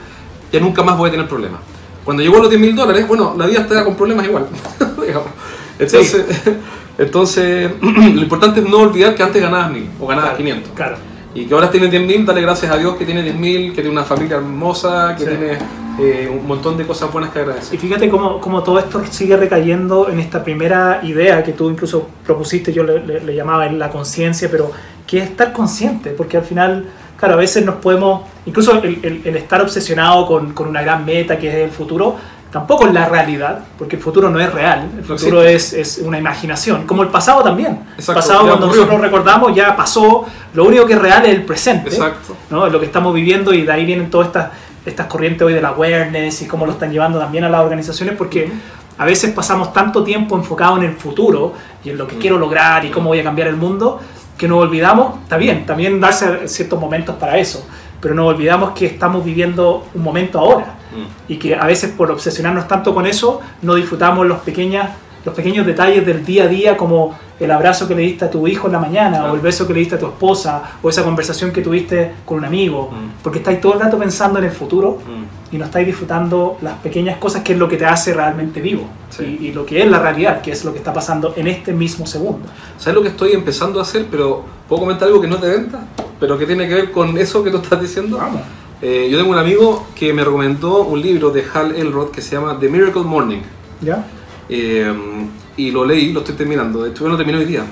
ya nunca más voy a tener problemas. Cuando llegó a los 10 mil dólares, bueno, la vida está con problemas igual. entonces, entonces lo importante es no olvidar que antes ganabas mil o ganabas Claro, 500. Claro. Y que ahora tienes 10 mil, dale gracias a Dios que tiene 10 mil, que tiene una familia hermosa, que Sí. tiene eh, un montón de cosas buenas que Y agradecer. fíjate cómo, cómo todo esto sigue recayendo en esta primera idea que tú incluso propusiste, yo le, le- le llamaba la conciencia, pero que es estar consciente, porque al final, claro, a veces nos podemos, incluso el, el- el estar obsesionado con, con una gran meta que es el futuro, tampoco es la realidad, porque el futuro no es real, el futuro es, es una imaginación, como el pasado también. Exacto, el pasado cuando ocurrió. nosotros recordamos ya pasó, lo único que es real es el presente. Exacto. ¿no? Es lo que estamos viviendo y de ahí vienen todas estas, estas corrientes hoy del awareness y cómo lo están llevando también a las organizaciones porque a veces pasamos tanto tiempo enfocado en el futuro y en lo que quiero lograr y cómo voy a cambiar el mundo que nos olvidamos, está bien, también darse ciertos momentos para eso, pero nos olvidamos que estamos viviendo un momento ahora Mm. y que a veces por obsesionarnos tanto con eso no disfrutamos los, pequeñas, los pequeños detalles del día a día como el abrazo que le diste a tu hijo en la mañana Claro. o el beso que le diste a tu esposa o esa conversación que tuviste con un amigo Mm. porque estáis todo el rato pensando en el futuro Mm. Y no estáis disfrutando las pequeñas cosas que es lo que te hace realmente vivo Sí. y, y lo que es la realidad que es lo que está pasando en este mismo segundo ¿Sabes lo que estoy empezando a hacer? Pero puedo comentar algo que no de venta, pero que tiene que ver con eso que tú estás diciendo. Vamos. Eh, yo tengo un amigo que me recomendó un libro de Hal Elrod que se llama The Miracle Morning. ¿ya? Eh, y lo leí, lo estoy terminando. De hecho, lo terminé hoy día.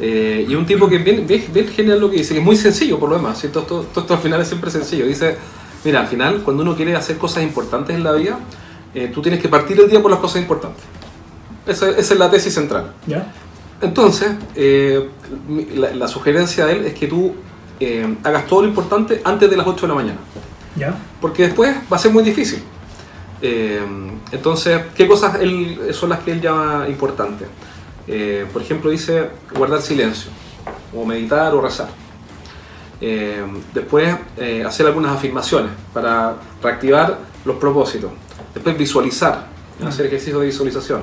Eh, y un tipo que es bien, bien, bien genial lo que dice, que es muy sencillo por lo demás. ¿sí? Todo, todo- todo esto al final es siempre sencillo. Dice: Mira, al final, cuando uno quiere hacer cosas importantes en la vida, eh, tú tienes que partir el día por las cosas importantes. Esa, esa es la tesis central. ¿ya? Entonces, eh, la, la sugerencia de él es que tú eh, hagas todo lo importante antes de las 8 de la mañana ¿ya? porque después va a ser muy difícil. Entonces, ¿qué cosas él- son las que él llama importantes? Por ejemplo, dice guardar silencio, o meditar o rezar. Eh, después eh, hacer algunas afirmaciones para reactivar los propósitos. Después visualizar, hacer ejercicios de visualización.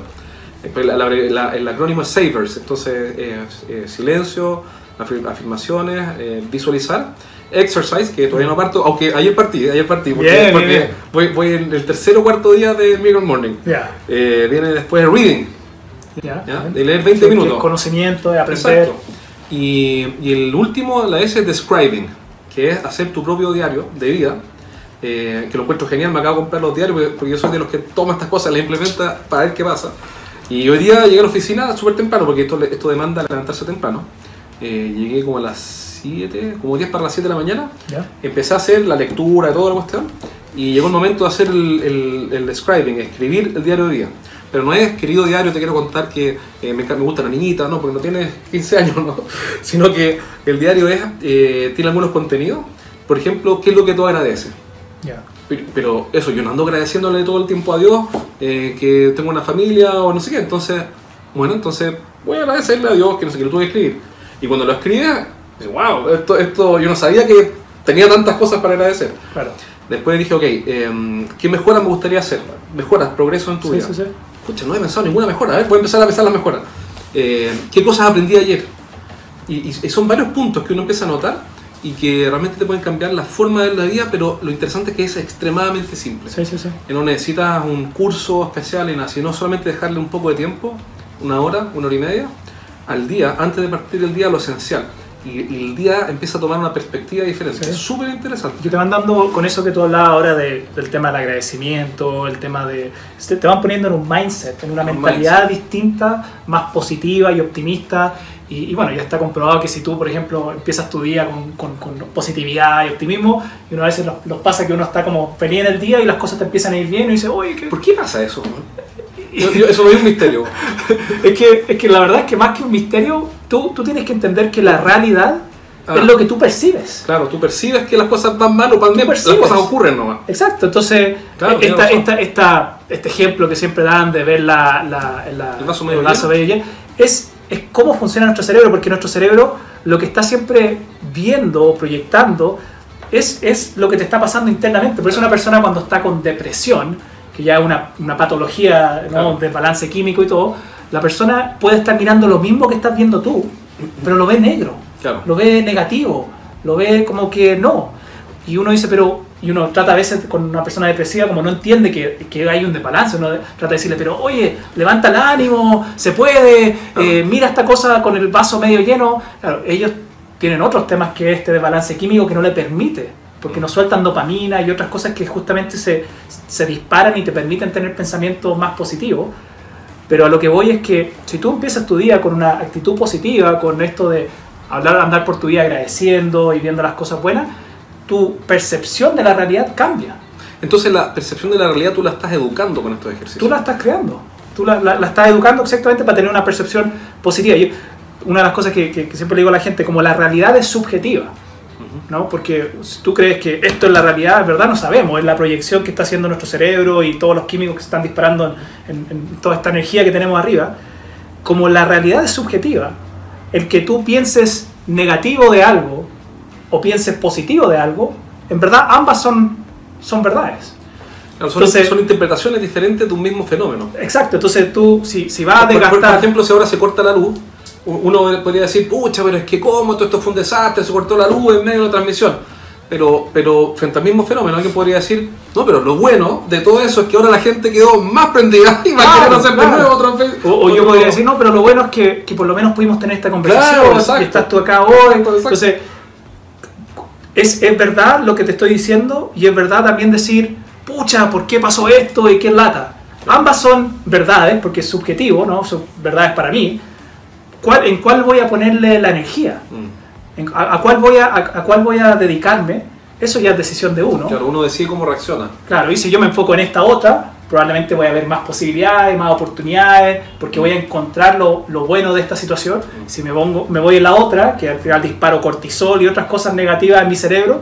Después la- la- la- el acrónimo es SAVERS, entonces eh, eh, silencio, afir- afirmaciones, eh, visualizar. Exercise, que todavía no parto, aunque ayer partí, ayer partí, porque, Bien, porque bien. Voy, voy en el tercer o cuarto día de Miracle Morning. Ya, Eh, viene después reading, ya. ¿ya? de leer 20 Que- que minutos. Conocimiento, de aprender. Exacto. Y, y el último, la S es describing, que es hacer tu propio diario de vida, eh, que lo encuentro genial, me acabo de comprar los diarios porque- yo soy de los que toma estas cosas, las implementa para ver qué pasa. Y hoy día llegué a la oficina súper temprano, porque esto, esto demanda levantarse temprano. Eh, llegué como a las 7, como 10 para las 7 de la mañana, Ya. empecé a hacer la lectura, toda la cuestión, y llegó el momento de hacer el, el, el describing, escribir el diario de día. Pero no es, querido diario, te quiero contar que eh, me, me gusta la niñita, no, porque no tienes 15 años, ¿no? Sino que el diario es, eh, tiene algunos contenidos. Por ejemplo, ¿qué es lo que tú agradeces? Ya. Pero, pero eso, yo no ando agradeciéndole todo el tiempo a Dios eh, que tengo una familia o no sé qué. Entonces, bueno, entonces voy a agradecerle a Dios que no sé qué lo tuve que escribir. Y cuando lo escribía, wow, esto, esto, yo no sabía que tenía tantas cosas para agradecer. Claro. Después dije, ok, eh, ¿qué mejoras me gustaría hacer? Mejoras, progreso en tu Sí, vida. sí, sí. Escucha, no he pensado en ninguna mejora. A ver, voy a empezar a pensar las mejoras. Eh, ¿Qué cosas aprendí ayer? Y, y- son varios puntos que uno empieza a notar y que realmente te pueden cambiar la forma de la vida, pero lo interesante es que es extremadamente simple. Sí, sí, sí. Que no necesitas un curso especial y nada, sino solamente dejarle un poco de tiempo, una hora, una hora y media, al día, antes de partir el día, lo esencial. Y, y el día empieza a tomar una perspectiva diferente. Sí. Es súper interesante. Que te van dando, con eso que tú hablabas ahora de- del tema del agradecimiento, el tema de... Te van poniendo en un mindset, en una Un mentalidad distinta, más positiva y optimista. Y, y bueno, ya está comprobado que si tú, por ejemplo, empiezas tu día con, con- con positividad y optimismo, y una vez nos, nos pasa que uno está como feliz en el día y las cosas te empiezan a ir bien y dice, oye, ¿qué, ¿Por qué pasa eso? Yo- yo- eso es un misterio. Es que, es que la verdad es que más que un misterio, tú, tú tienes que entender que la realidad Ah. es lo que tú percibes. Claro, tú percibes que las cosas van mal o van bien, las cosas ocurren nomás. Exacto, entonces Claro, esta, esta, esta- este ejemplo que siempre dan de ver la, la- la- El vaso medio vaso lleno. medio lleno, es, es cómo funciona nuestro cerebro, porque nuestro cerebro lo que está siempre viendo o proyectando es, es lo que te está pasando internamente. Por eso una persona cuando está con depresión, que ya es una, una patología ¿no? Claro. de balance químico y todo, la persona puede estar mirando lo mismo que estás viendo tú, pero lo ve negro Claro. lo ve negativo, lo ve como que no. Y uno dice, pero, y uno trata a veces con una persona depresiva como no entiende que, que hay un desbalance, uno trata de decirle, pero oye, levanta el ánimo, se puede, eh, mira esta cosa con el vaso medio lleno. Claro, ellos tienen otros temas que este desbalance químico que no le permite, porque no sueltan dopamina y otras cosas que justamente se, se disparan y te permiten tener pensamientos más positivos. Pero a lo que voy es que si tú empiezas tu día con una actitud positiva, con esto de hablar, andar por tu vida agradeciendo y viendo las cosas buenas, tu percepción de la realidad cambia. Entonces la percepción de la realidad tú la estás educando con estos ejercicios. Tú la estás creando. Tú la, la- la estás educando exactamente para tener una percepción positiva. Y una de las cosas que, que- que siempre le digo a la gente, como la realidad es subjetiva. ¿No? Porque si tú crees que esto es la realidad, en verdad no sabemos, es la proyección que está haciendo nuestro cerebro y todos los químicos que se están disparando en, en- toda esta energía que tenemos arriba. Como la realidad es subjetiva, el que tú pienses negativo de algo o pienses positivo de algo, en verdad ambas son, son verdades. Claro, son, Entonces- son interpretaciones diferentes de un mismo fenómeno. Exacto, entonces tú, si, si vas a Por, por- por desgastar... ejemplo, si ahora se corta la luz, uno podría decir, pucha, pero es que cómo, todo esto fue un desastre, se cortó la luz en medio de la transmisión. Pero, pero frente al mismo fenómeno, alguien podría decir, no, pero lo bueno de todo eso es que ahora la gente quedó más prendida y va a querer hacer de nuevo otra vez. O, o yo podría decir, no, pero lo bueno es que, que por lo menos pudimos tener esta conversación. Claro, estás tú acá hoy. Exacto. Entonces, es, es verdad lo que te estoy diciendo y es verdad también decir, pucha, ¿por qué pasó esto y qué lata? Ambas son verdades, porque es subjetivo, ¿no? Son verdades para mí. ¿Cuál, ¿En cuál voy a ponerle la energía? Mm. ¿En- a, a cuál voy a, a, cuál voy a dedicarme? Eso ya es decisión de uno. Claro, uno decide cómo reacciona. Claro, y si yo me enfoco en esta otra, probablemente voy a ver más posibilidades, más oportunidades, porque voy a encontrar lo, lo bueno de esta situación. Si me, pongo, me voy en la otra, que al final disparo cortisol y otras cosas negativas en mi cerebro,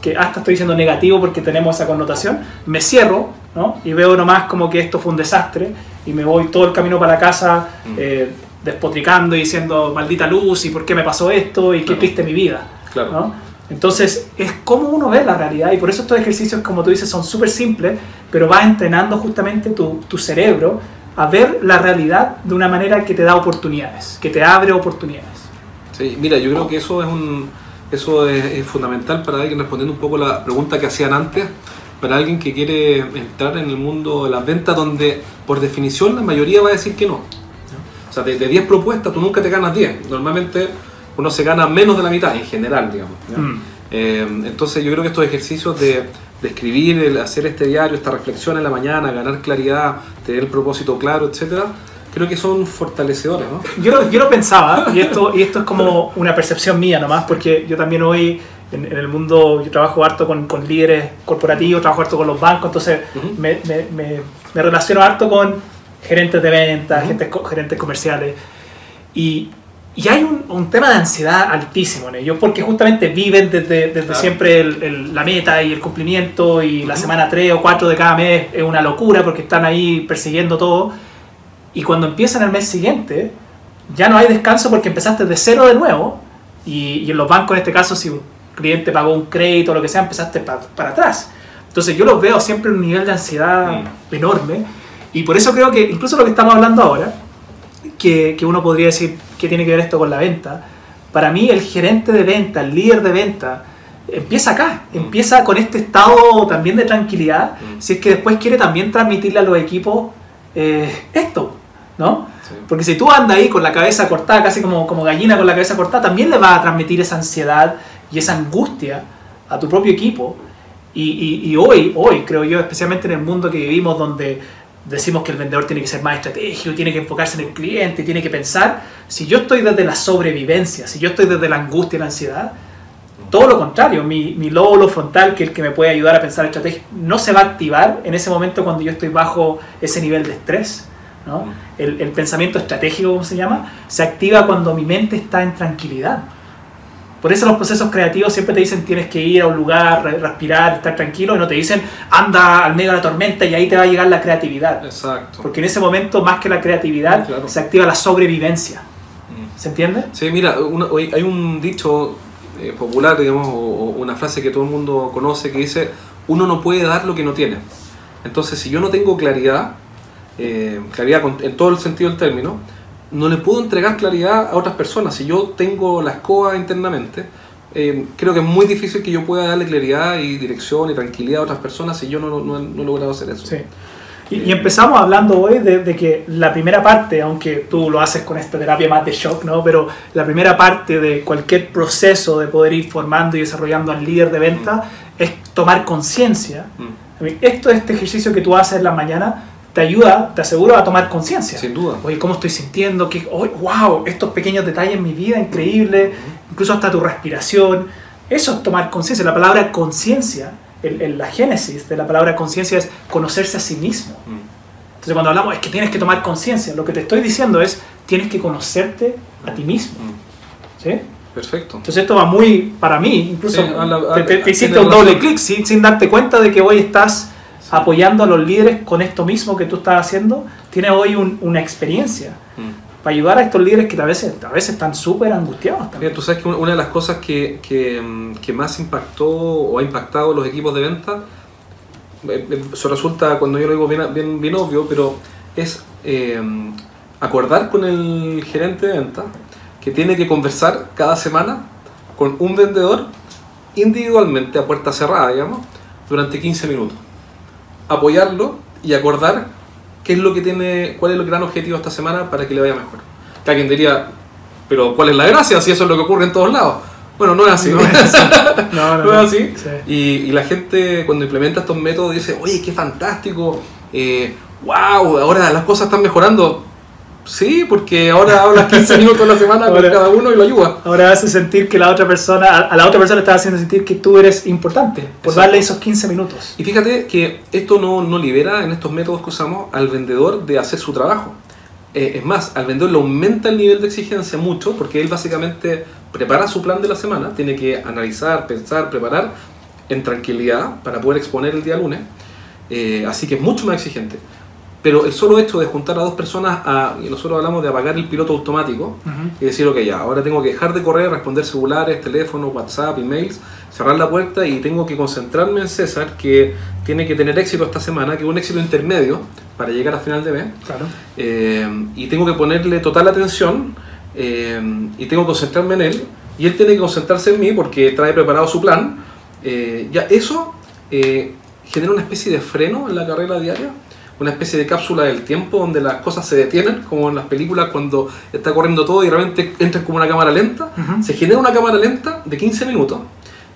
que hasta estoy diciendo negativo porque tenemos esa connotación, me cierro ¿no? y veo nomás como que esto fue un desastre y me voy todo el camino para la casa Mm. eh, despotricando y diciendo maldita luz y por qué me pasó esto y qué Claro. triste mi vida. Claro. ¿no? Entonces, es como uno ve la realidad y por eso estos ejercicios, como tú dices, son súper simples, pero va entrenando justamente tu, tu, cerebro a ver la realidad de una manera que te da oportunidades, que te abre oportunidades. Sí, mira, yo creo que eso es, un, eso es, fundamental para alguien respondiendo un poco la pregunta que hacían antes, para alguien que quiere entrar en el mundo de las ventas donde por definición la mayoría va a decir que no. O sea, de, 10 propuestas tú nunca te ganas 10. Normalmente uno se gana menos de la mitad en general, digamos. Mm. Eh, entonces yo creo que estos ejercicios de, de escribir, el hacer este diario, esta reflexión en la mañana, ganar claridad, tener el propósito claro, etcétera, creo que son fortalecedores, ¿no? Yo lo, yo lo pensaba, y esto, y esto es como una percepción mía nomás, porque yo también hoy en, el mundo, yo trabajo harto con, con, líderes corporativos, trabajo harto con los bancos, entonces me, me, me, relaciono harto con gerentes de ventas, gerentes comerciales, y, y hay un, un, tema de ansiedad altísimo en ellos, porque justamente viven desde, desde siempre el, la meta y el cumplimiento, y la semana 3 o 4 de cada mes es una locura porque están ahí persiguiendo todo. Y cuando empiezan el mes siguiente, ya no hay descanso porque empezaste de cero de nuevo. Y, y en los bancos, en este caso, si un cliente pagó un crédito o lo que sea, empezaste para, para atrás. Entonces yo los veo siempre en un nivel de ansiedad mm. enorme. Y por eso creo que incluso lo que estamos hablando ahora, que, que uno podría decir, ¿qué tiene que ver esto con la venta? Para mí el gerente de venta, el líder de venta, empieza acá, mm. empieza con este estado también de tranquilidad, mm. si es que después quiere también transmitirle a los equipos eh, esto, ¿no? Porque si tú andas ahí con la cabeza cortada, casi como, como gallina con la cabeza cortada, también le va a transmitir esa ansiedad y esa angustia a tu propio equipo. Y, y, y hoy, hoy creo yo, especialmente en el mundo que vivimos, donde decimos que el vendedor tiene que ser más estratégico, tiene que enfocarse en el cliente, tiene que pensar. Si yo estoy desde la sobrevivencia, si yo estoy desde la angustia y la ansiedad, todo lo contrario, mi, mi lóbulo frontal, que es el que me puede ayudar a pensar estrategia, no se va a activar en ese momento cuando yo estoy bajo ese nivel de estrés. ¿no? El, el pensamiento estratégico, como se llama, se activa cuando mi mente está en tranquilidad. Por eso los procesos creativos siempre te dicen tienes que ir a un lugar, respirar, estar tranquilo, y no te dicen anda al medio de la tormenta y ahí te va a llegar la creatividad. Exacto. Porque en ese momento, más que la creatividad, se activa la sobrevivencia. Mm. ¿Se entiende? Sí, mira, hay un dicho eh, popular, digamos, o, una frase que todo el mundo conoce que dice, uno no puede dar lo que no tiene. Entonces, si yo no tengo claridad, eh, claridad en todo el sentido del término, no le puedo entregar claridad a otras personas. Si yo tengo la escoba internamente, eh, creo que es muy difícil que yo pueda darle claridad y dirección y tranquilidad a otras personas si yo no, no, no he logrado hacer eso. Sí. Y, empezamos hablando hoy de, que la primera parte, aunque tú lo haces con esta terapia más de shock, ¿no? pero la primera parte de cualquier proceso de poder ir formando y desarrollando al líder de venta mm. es tomar conciencia. Mm. Esto, este ejercicio que tú haces en la mañana, te ayuda, te aseguro, a tomar conciencia. Sin duda. Oye, ¿cómo estoy sintiendo? que oh, ¡Wow! Estos pequeños detalles en mi vida, increíble. Incluso hasta tu respiración. Eso es tomar conciencia. La palabra conciencia, en, la génesis de la palabra conciencia es conocerse a sí mismo. Entonces cuando hablamos es que tienes que tomar conciencia, lo que te estoy diciendo es tienes que conocerte a ti mismo. ¿Sí? Perfecto. Entonces esto va muy, para mí, incluso te, hiciste un doble clic sin, sin darte cuenta de que hoy estás apoyando a los líderes con esto mismo que tú estás haciendo, tienes hoy una experiencia mm. para ayudar a estos líderes que a veces, a veces están súper angustiados. También. tú sabes que una de las cosas que, que, que, más impactó o ha impactado los equipos de venta, eh, eh, eso resulta, cuando yo lo digo bien, bien, bien obvio, pero es eh, acordar con el gerente de venta que tiene que conversar cada semana con un vendedor individualmente a puerta cerrada, digamos, durante 15 minutos apoyarlo y acordar qué es lo que tiene, cuál es el gran objetivo esta semana para que le vaya mejor. Que alguien diría, pero ¿cuál es la gracia si eso es lo que ocurre en todos lados? Bueno, no es así. No es así. No, es así. Y, la gente cuando implementa estos métodos dice, oye, qué fantástico, eh, wow, ahora las cosas están mejorando. Sí, porque ahora hablas 15 minutos a la semana con cada uno y lo ayuda. Ahora hace sentir que la otra persona, a la otra persona le estás haciendo sentir que tú eres importante por darle esos 15 minutos. Y fíjate que esto no, no, libera en estos métodos que usamos al vendedor de hacer su trabajo. Eh, es más, al vendedor le aumenta el nivel de exigencia mucho porque él básicamente prepara su plan de la semana, tiene que analizar, pensar, preparar en tranquilidad para poder exponer el día lunes. Eh, así que es mucho más exigente Pero el solo hecho de juntar a dos personas, a, y nosotros hablamos de apagar el piloto automático Ujú. y decir, ok, ya, ahora tengo que dejar de correr, responder celulares, teléfonos, WhatsApp, emails, cerrar la puerta y tengo que concentrarme en César, que tiene que tener éxito esta semana, que es un éxito intermedio para llegar a final de mes. Claro. Eh, y tengo que ponerle total atención eh, y tengo que concentrarme en él y él tiene que concentrarse en mí porque trae preparado su plan. Eh, ya eso eh, genera una especie de freno en la carrera diaria, una especie de cápsula del tiempo donde las cosas se detienen, como en las películas cuando está corriendo todo y realmente entra como una cámara lenta. Se genera una cámara lenta de 15 minutos,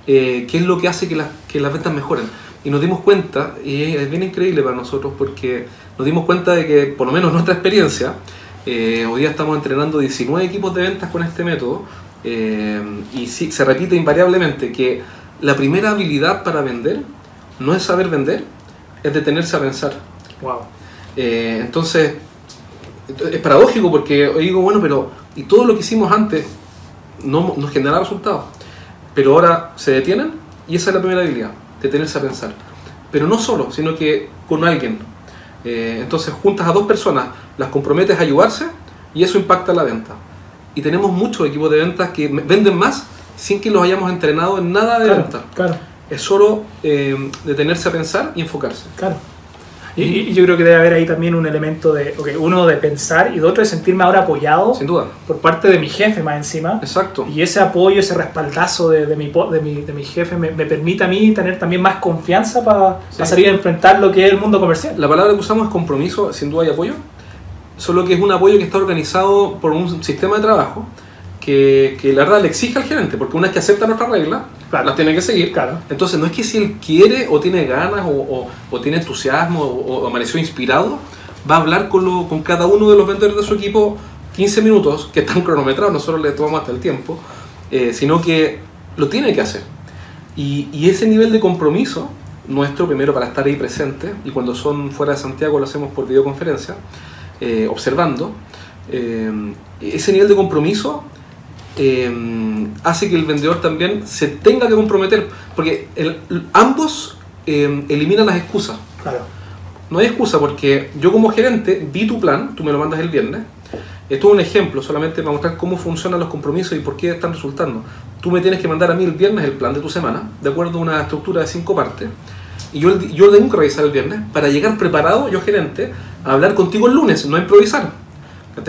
eh, que es lo que hace que, las que las ventas mejoren. Y nos dimos cuenta, y es bien increíble para nosotros, porque nos dimos cuenta de que, por lo menos nuestra experiencia, eh, hoy día estamos entrenando 19 equipos de ventas con este método, eh, y sí, se repite invariablemente que la primera habilidad para vender no es saber vender, es detenerse a pensar. Wow. Eh, entonces, es paradójico porque digo, bueno, pero y todo lo que hicimos antes no nos genera resultados, pero ahora se detienen y esa es la primera habilidad, detenerse a pensar. Pero no solo, sino que con alguien. Eh, entonces juntas a dos personas, las comprometes a ayudarse y eso impacta la venta. Y tenemos muchos equipos de ventas que venden más sin que los hayamos entrenado en nada de Claro, venta. claro, Es solo eh, detenerse a pensar y enfocarse. claro. Y, y yo creo que debe haber ahí también un elemento de, ok, uno de pensar y de otro de sentirme ahora apoyado Sin duda. por parte de mi jefe más encima. Exacto. Y ese apoyo, ese respaldazo de, de mi, de, mi, de mi jefe me, me permite a mí tener también más confianza para Sí. salir a enfrentar lo que es el mundo comercial. La palabra que usamos es compromiso, sin duda hay apoyo, solo que es un apoyo que está organizado por un sistema de trabajo que, que la verdad le exige al gerente, porque una vez que acepta nuestras reglas, Claro. las tiene que seguir. Claro. Entonces no es que si él quiere o tiene ganas o, o- o tiene entusiasmo o, o amaneció inspirado, va a hablar con, lo- con cada uno de los vendedores de su equipo 15 minutos, que están cronometrados, nosotros le tomamos hasta el tiempo, eh, sino que lo tiene que hacer. Y, y ese nivel de compromiso nuestro, primero para estar ahí presente, y cuando son fuera de Santiago lo hacemos por videoconferencia, eh, observando, eh, ese nivel de compromiso eh, hace que el vendedor también se tenga que comprometer, porque el- ambos eh, eliminan las excusas. Claro. No hay excusa porque yo como gerente vi tu plan, tú me lo mandas el viernes. Esto es un ejemplo solamente para mostrar cómo funcionan los compromisos y por qué están resultando. Tú me tienes que mandar a mí el viernes el plan de tu semana, de acuerdo a una estructura de cinco partes. Y yo, yo lo tengo que revisar el viernes para llegar preparado, yo gerente, a hablar contigo el lunes, no a improvisar.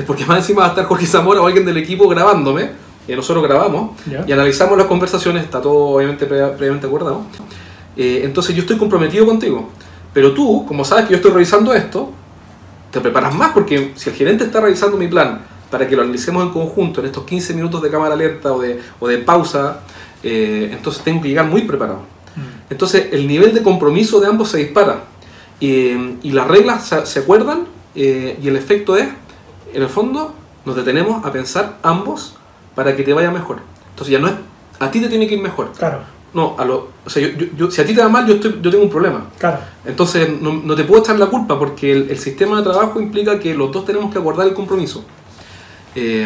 Porque más encima va a estar Jorge Zamora o alguien del equipo grabándome, y nosotros grabamos, Ya. y analizamos las conversaciones, está todo obviamente pre- previamente acordado. Eh, entonces yo estoy comprometido contigo. Pero tú, como sabes que yo estoy revisando esto, te preparas más porque si el gerente está revisando mi plan para que lo analicemos en conjunto en estos 15 minutos de cámara alerta o de, o de pausa, eh, entonces tengo que llegar muy preparado. Mm. Entonces el nivel de compromiso de ambos se dispara Eh, y las reglas se, se acuerdan eh, y el efecto es, en el fondo, nos detenemos a pensar ambos para que te vaya mejor. Entonces ya no es, a ti te tiene que ir mejor. Claro, No, a lo, o sea, yo- yo- yo- si a ti te va mal, yo, estoy, yo tengo un problema. claro. Entonces no, no te puedo echar la culpa porque el, el sistema de trabajo implica que los dos tenemos que acordar el compromiso. Eh,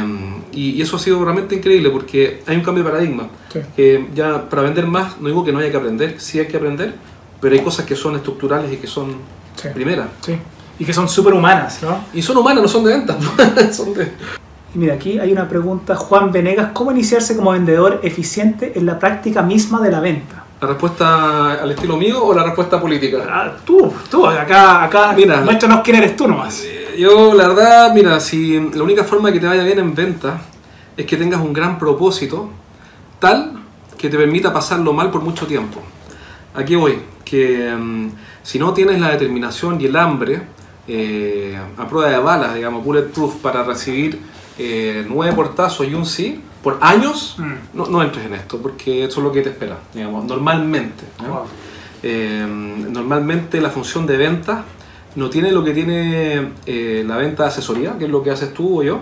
y, y eso ha sido realmente increíble porque hay un cambio de paradigma. Sí. Que ya para vender más, no digo que no haya que aprender, sí hay que aprender, pero hay cosas que son estructurales y que son Sí. primeras. Sí. Y que son súper humanas, ¿no? Y son humanas, no son de ventas. son de... Y mira, aquí hay una pregunta, Juan Venegas, ¿cómo iniciarse como vendedor eficiente en la práctica misma de la venta? ¿La respuesta al estilo mío o la respuesta política? Ah, tú, tú, acá, acá, Mira. muéstranos quién eres tú nomás. Eh, Yo, la verdad, mira, si la única forma de que te vaya bien en venta es que tengas un gran propósito, tal que te permita pasarlo mal por mucho tiempo. Aquí voy, que mm, si no tienes la determinación y el hambre eh, a prueba de balas, digamos, bulletproof, para recibir eh, nueve portazos y un sí por años, Mm. no, no entres en esto, porque eso es lo que te espera, digamos, normalmente. ¿no? Wow. Eh, normalmente la función de venta no tiene lo que tiene eh, la venta de asesoría, que es lo que haces tú o yo,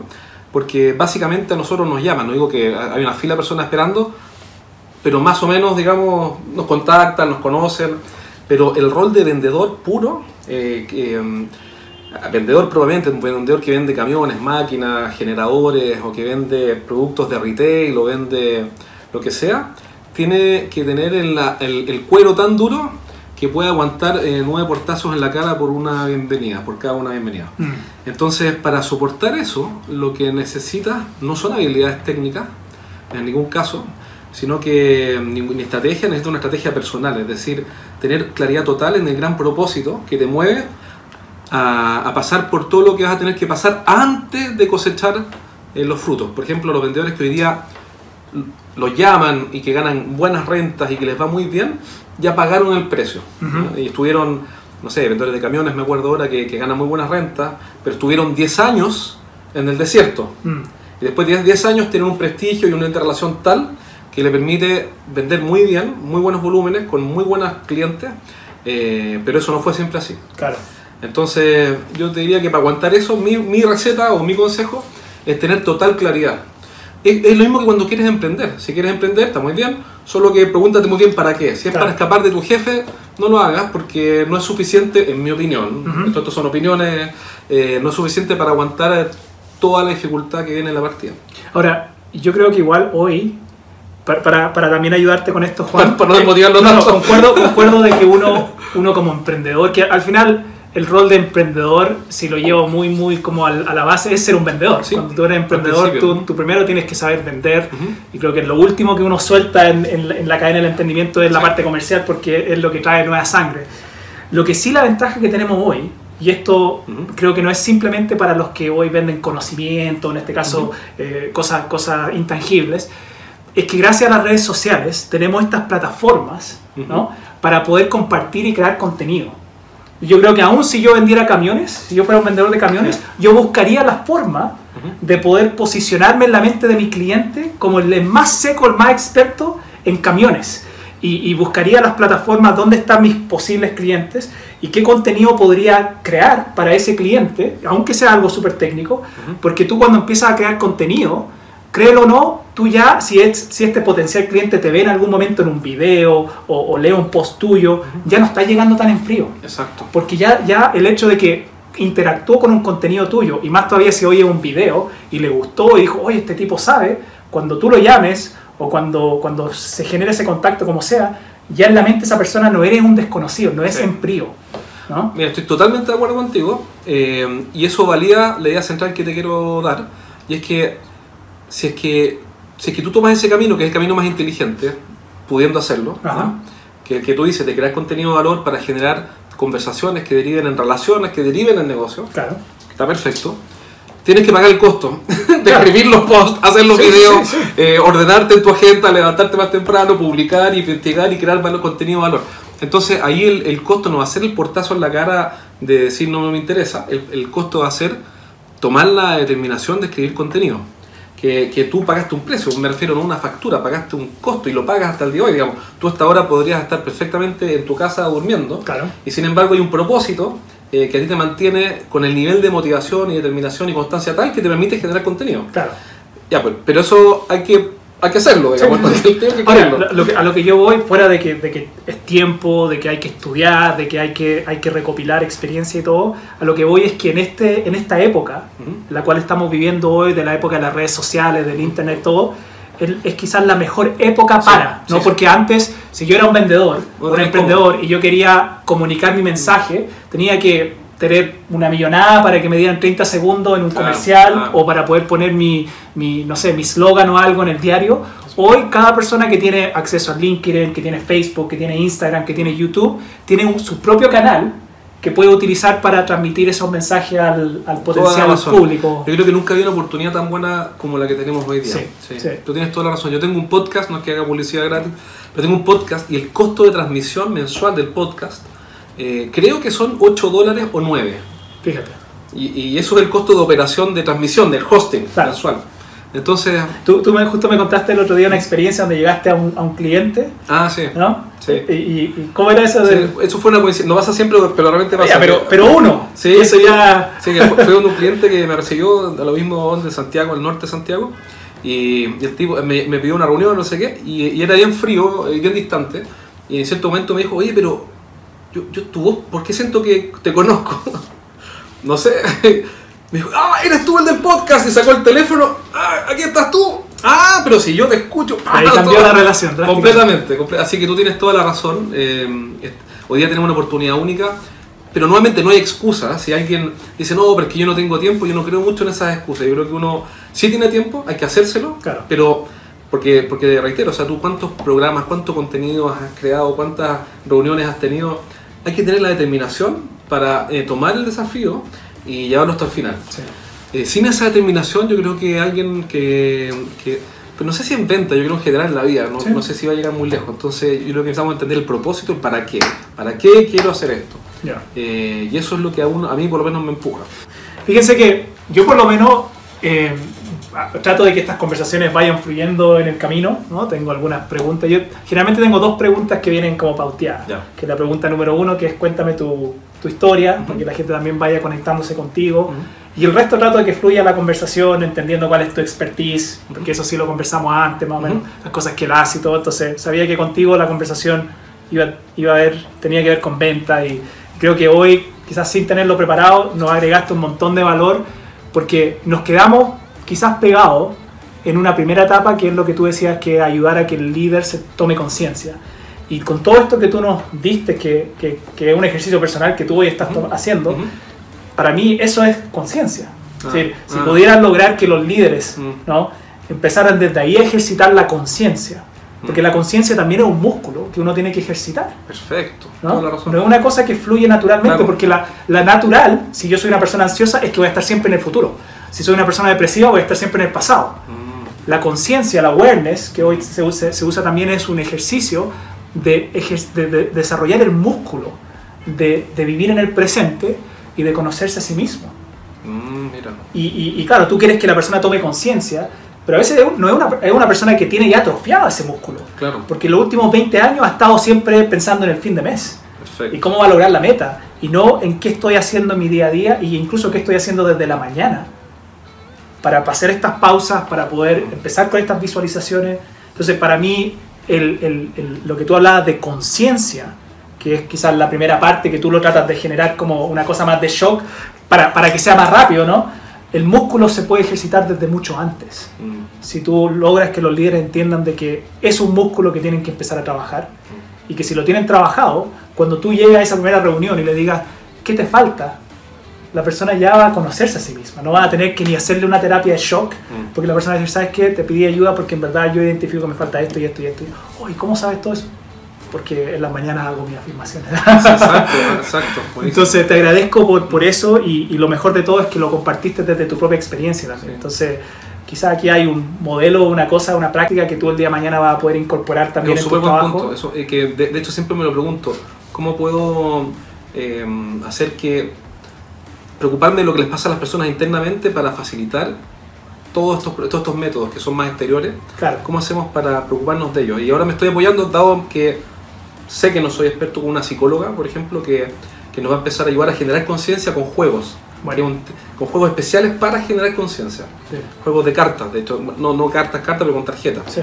porque básicamente a nosotros nos llaman, no digo que hay una fila de personas esperando, pero más o menos, digamos, nos contactan, nos conocen, pero el rol de vendedor puro, eh, mm, vendedor probablemente, un vendedor que vende camiones, máquinas, generadores, o que vende productos de retail, o vende lo que sea, tiene que tener el, el- el cuero tan duro que puede aguantar eh, nueve portazos en la cara por una bienvenida, por cada una bienvenida. Mm. Entonces, para soportar eso, lo que necesitas no son habilidades técnicas, en ningún caso, sino que ni, ni estrategia, necesitas una estrategia personal, es decir, tener claridad total en el gran propósito que te mueve a, a pasar por todo lo que vas a tener que pasar antes de cosechar eh, los frutos. Por ejemplo, los vendedores que hoy día los llaman y que ganan buenas rentas y que les va muy bien, ya pagaron el precio. Y estuvieron, no sé, vendedores de camiones, me acuerdo ahora, que, que ganan muy buenas rentas, pero estuvieron 10 años en el desierto. Mm. Y después de 10, 10 años tienen un prestigio y una interrelación tal que le permite vender muy bien, muy buenos volúmenes, con muy buenos clientes, eh, pero eso no fue siempre así. Claro. Entonces, yo te diría que para aguantar eso, mi, mi receta o mi consejo es tener total claridad. Es, es lo mismo que cuando quieres emprender. Si quieres emprender, está muy bien, solo que pregúntate muy bien para qué. Si es Claro. para escapar de tu jefe, no lo hagas porque no es suficiente, en mi opinión. Esto, esto son opiniones, eh, no es suficiente para aguantar eh, toda la dificultad que viene en la partida. Ahora, yo creo que igual hoy, para, para, para también ayudarte con esto, Juan. Para- para no desmotivarlo no, no, concuerdo, concuerdo de que uno, uno como emprendedor, que al final el rol de emprendedor, si lo llevo muy, muy como al- a la base, es ser un vendedor. Sí, Cuando tú eres emprendedor, tú, tú primero tienes que saber vender. Ujú. Y creo que lo último que uno suelta en, en la- en la cadena del emprendimiento es la Sí. parte comercial porque es lo que trae nueva sangre. Lo que sí la ventaja que tenemos hoy, y esto Ujú. creo que no es simplemente para los que hoy venden conocimiento, en este caso Ujú. eh, cosas, cosas intangibles, es que gracias a las redes sociales tenemos estas plataformas ¿no? para poder compartir y crear contenido. Yo creo que aún si yo vendiera camiones, si yo fuera un vendedor de camiones, yo buscaría la forma de poder posicionarme en la mente de mi cliente como el más seco, el más experto en camiones. Y, y buscaría las plataformas donde están mis posibles clientes y qué contenido podría crear para ese cliente, aunque sea algo súper técnico, porque tú cuando empiezas a crear contenido, créelo o no, tú ya, si, es, si este potencial cliente te ve en algún momento en un video o, o lee un post tuyo, ya no está llegando tan en frío. Exacto. Porque ya, ya el hecho de que interactuó con un contenido tuyo, y más todavía si oye un video y le gustó y dijo, oye, este tipo sabe, cuando tú lo llames o cuando, cuando se genere ese contacto como sea, ya en la mente de esa persona no eres un desconocido, no es Sí. en frío. ¿no? Mira, estoy totalmente de acuerdo contigo eh, y eso valía la idea central que te quiero dar y es que si es que si es que tú tomas ese camino que es el camino más inteligente pudiendo hacerlo que el que tú dices de crear contenido de valor para generar conversaciones que deriven en relaciones que deriven en negocio Claro. está perfecto tienes que pagar el costo de escribir los posts, hacer los Sí, videos, sí, sí. eh, ordenarte en tu agenda, levantarte más temprano, publicar, investigar y crear valor, contenido de valor. Entonces ahí el, el costo no va a ser el portazo en la cara de decir no me interesa, el, el costo va a ser tomar la determinación de escribir contenido. Que, que tú pagaste un precio, me refiero no a una factura, pagaste un costo y lo pagas hasta el día de hoy, digamos. Tú hasta ahora podrías estar perfectamente en tu casa durmiendo, Claro. y sin embargo hay un propósito eh, que a ti te mantiene con el nivel de motivación y determinación y constancia tal que te permite generar contenido. Claro. Ya, pues, pero eso hay que, hay que hacerlo, digamos. Sí, que Ahora, lo- que- a lo que yo voy, fuera de que, de que es tiempo, de que hay que estudiar, de que hay que, hay que recopilar experiencia y todo, a lo que voy es que en, este, en esta época, la cual estamos viviendo hoy, de la época de las redes sociales, del internet, todo, es, quizás la mejor época para, ¿no? sí. Porque antes, si yo era un vendedor, un emprendedor, y yo quería comunicar mi mensaje, tenía que tener una millonada para que me dieran 30 segundos en un Claro, comercial claro. o para poder poner mi, mi no sé, mi slogan o algo en el diario. Hoy cada persona que tiene acceso a LinkedIn, que tiene Facebook, que tiene Instagram, que tiene YouTube, tiene un- su propio canal que puede utilizar para transmitir esos mensajes al, al potencial público. Yo creo que nunca había una oportunidad tan buena como la que tenemos hoy día. Sí, sí. Tú tienes toda la razón. Yo tengo un podcast, no es que haga publicidad gratis, pero tengo un podcast y el costo de transmisión mensual del podcast eh, creo que son 8 dólares o 9. Fíjate. Y, y eso es el costo de operación de transmisión, del hosting Claro. mensual. Entonces, Tú, tú me, justo me contaste el otro día una experiencia donde llegaste a un, a un cliente, ah, sí. ¿no? Sí. Y, ¿Cómo era eso de...? Sí, eso fue una coincidencia. No pasa siempre, pero realmente pasa. Pero, pero uno. Sí, eso ya... Sí, que fue, fue un cliente que me recibió a lo mismo de Santiago, al norte de Santiago, y, y el tipo me, me pidió una reunión, no sé qué, y, y era bien frío, eh, bien distante, y en cierto momento me dijo, oye, pero yo, yo tu voz, ¿por qué siento que te conozco? no sé. Me dijo, ah, eres tú el del podcast, y sacó el teléfono, ah, aquí estás tú. Ah, pero si yo te escucho. Ahí Ah, cambió la relación. Completamente, comple- así que tú tienes toda la razón. eh, hoy día tenemos una oportunidad única, pero nuevamente no hay excusa. Si alguien dice, no, pero es que yo no tengo tiempo, yo no creo mucho en esas excusas. Yo creo que uno sí tiene tiempo, hay que hacérselo, Claro. pero porque, porque reitero, o sea, tú cuántos programas, cuánto contenido has creado, cuántas reuniones has tenido, hay que tener la determinación para eh, tomar el desafío y llevarlo hasta el final. Sí. Eh, sin esa determinación, yo creo que alguien que, que- pero no sé si en venta, yo creo en general en la vida, no, Sí. no sé si va a llegar muy lejos. Entonces, yo creo que necesitamos entender el propósito, el para qué. ¿Para qué quiero hacer esto? Eh, y eso es lo que a, uno, a mí por lo menos me empuja. Fíjense que yo por lo menos eh, trato de que estas conversaciones vayan fluyendo en el camino, ¿no? Tengo algunas preguntas. Yo generalmente tengo dos preguntas que vienen como pauteadas. Ya. Que es la pregunta número uno, que es cuéntame tu, tu historia, para que la gente también vaya conectándose contigo. Y el resto trato de que fluya la conversación, entendiendo cuál es tu expertise, porque eso sí lo conversamos antes, más o menos, las cosas que hace y todo. Entonces sabía que contigo la conversación iba, iba a ver, tenía que ver con venta y creo que hoy, quizás sin tenerlo preparado, nos agregaste un montón de valor porque nos quedamos quizás pegados en una primera etapa que es lo que tú decías que ayudar a que el líder se tome conciencia. Y con todo esto que tú nos diste, que, que- que es un ejercicio personal que tú hoy estás to- Ujú. haciendo, Ujú. para mí eso es conciencia. Es Ah, decir, si ah. pudieran lograr que los líderes Mm. ¿no? empezaran desde ahí a ejercitar la conciencia, porque Mm. la conciencia también es un músculo que uno tiene que ejercitar. Perfecto, ¿no? la razón. No es una cosa que fluye naturalmente, Claro. porque la, la natural, si yo soy una persona ansiosa, es que voy a estar siempre en el futuro. Si soy una persona depresiva, voy a estar siempre en el pasado. Mm. La conciencia, la awareness, que hoy se usa, se usa también, es un ejercicio de, de- de desarrollar el músculo, de, de vivir en el presente y de conocerse a sí mismo. Mm, mira. Y, y- y claro, tú quieres que la persona tome conciencia, pero a veces no es una, es una persona que tiene ya atrofiado ese músculo. Claro, Porque los últimos 20 años ha estado siempre pensando en el fin de mes perfecto. y cómo va a lograr la meta y no en qué estoy haciendo en mi día a día y incluso qué estoy haciendo desde la mañana para hacer estas pausas, para poder empezar con estas visualizaciones. Entonces, para mí, el- el- el- lo que tú hablabas de conciencia, que es quizás la primera parte que tú lo tratas de generar como una cosa más de shock, para, para que sea más rápido, ¿no? El músculo se puede ejercitar desde mucho antes Mm, si tú logras que los líderes entiendan de que es un músculo que tienen que empezar a trabajar y que si lo tienen trabajado, cuando tú llegas a esa primera reunión y le digas, ¿qué te falta? La persona ya va a conocerse a sí misma, no va a tener que ni hacerle una terapia de shock, Mm. porque la persona va a decir, ¿sabes qué? Te pedí ayuda porque en verdad yo identifico que me falta esto y esto y esto. Oh, ¿y cómo sabes todo eso? Porque en las mañanas hago mis afirmaciones. Exacto, exacto. Entonces te agradezco por, por eso y, y lo mejor de todo es que lo compartiste desde tu propia experiencia también. Sí. Entonces quizás aquí hay un modelo, una cosa, una práctica que tú el día de mañana vas a poder incorporar también en tu trabajo. punto. Eso, eh, que de, de hecho siempre me lo pregunto. ¿Cómo puedo eh, hacer que preocuparme de lo que les pasa a las personas internamente para facilitar todos estos, todos estos métodos que son más exteriores? Claro, ¿Cómo hacemos para preocuparnos de ellos? Y ahora me estoy apoyando, dado que sé que no soy experto con una psicóloga, por ejemplo, que, que nos va a empezar a ayudar a generar conciencia con juegos. Bueno. Con juegos especiales para generar conciencia. sí, Juegos de cartas, de hecho, no, no cartas, cartas, pero con tarjetas. sí.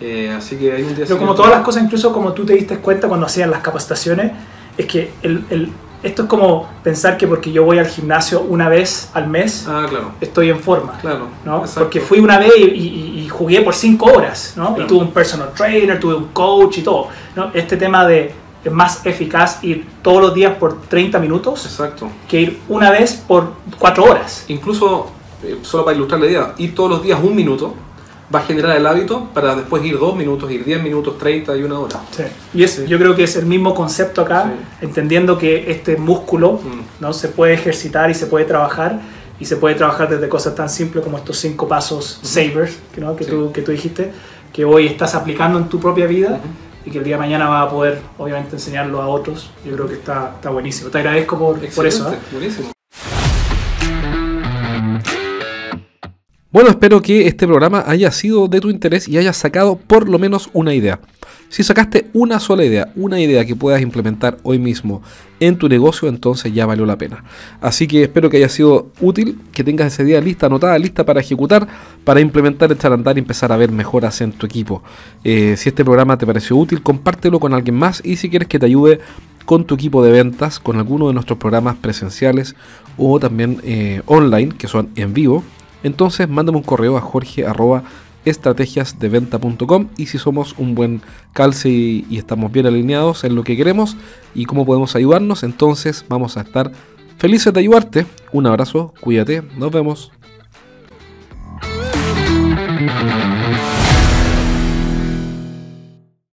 Eh, así que hay un día Pero como todas las cosas, incluso como tú te diste cuenta cuando hacían las capacitaciones, es que el, el- esto es como pensar que porque yo voy al gimnasio una vez al mes, Ah, claro, estoy en forma. claro. ¿no? exacto. Porque fui una vez y, y- y jugué por cinco horas, ¿no? Y tuve un personal trainer, tuve un coach y todo, ¿no? Este tema de es más eficaz ir todos los días por 30 minutos Exacto. que ir una vez por cuatro horas. Incluso, eh, solo para ilustrar la idea, ir todos los días un minuto va a generar el hábito para después ir dos minutos, ir 10 minutos, 30 y una hora. Y es, yo creo que es el mismo concepto acá, Sí. entendiendo que este músculo Mm. ¿no? se puede ejercitar y se puede trabajar, y se puede trabajar desde cosas tan simples como estos cinco pasos savers que, ¿no? que, Sí. tú, que tú dijiste, que hoy estás aplicando en tu propia vida y que el día de mañana vas a poder, obviamente, enseñarlo a otros. Yo creo que está, está buenísimo. Te agradezco por, por eso. ¿eh? Buenísimo. Bueno, espero que este programa haya sido de tu interés y hayas sacado por lo menos una idea. Si sacaste una sola idea, una idea que puedas implementar hoy mismo en tu negocio, entonces ya valió la pena. Así que espero que haya sido útil, que tengas esa idea lista, anotada, lista para ejecutar, para implementar, echar a andar y empezar a ver mejoras en tu equipo. Eh, si este programa te pareció útil, compártelo con alguien más y si quieres que te ayude con tu equipo de ventas, con alguno de nuestros programas presenciales o también eh, online, que son en vivo, entonces, mándame un correo a jorge estrategiasdeventa.com y si somos un buen calce y, y, estamos bien alineados en lo que queremos y cómo podemos ayudarnos, entonces vamos a estar felices de ayudarte. Un abrazo, cuídate, nos vemos.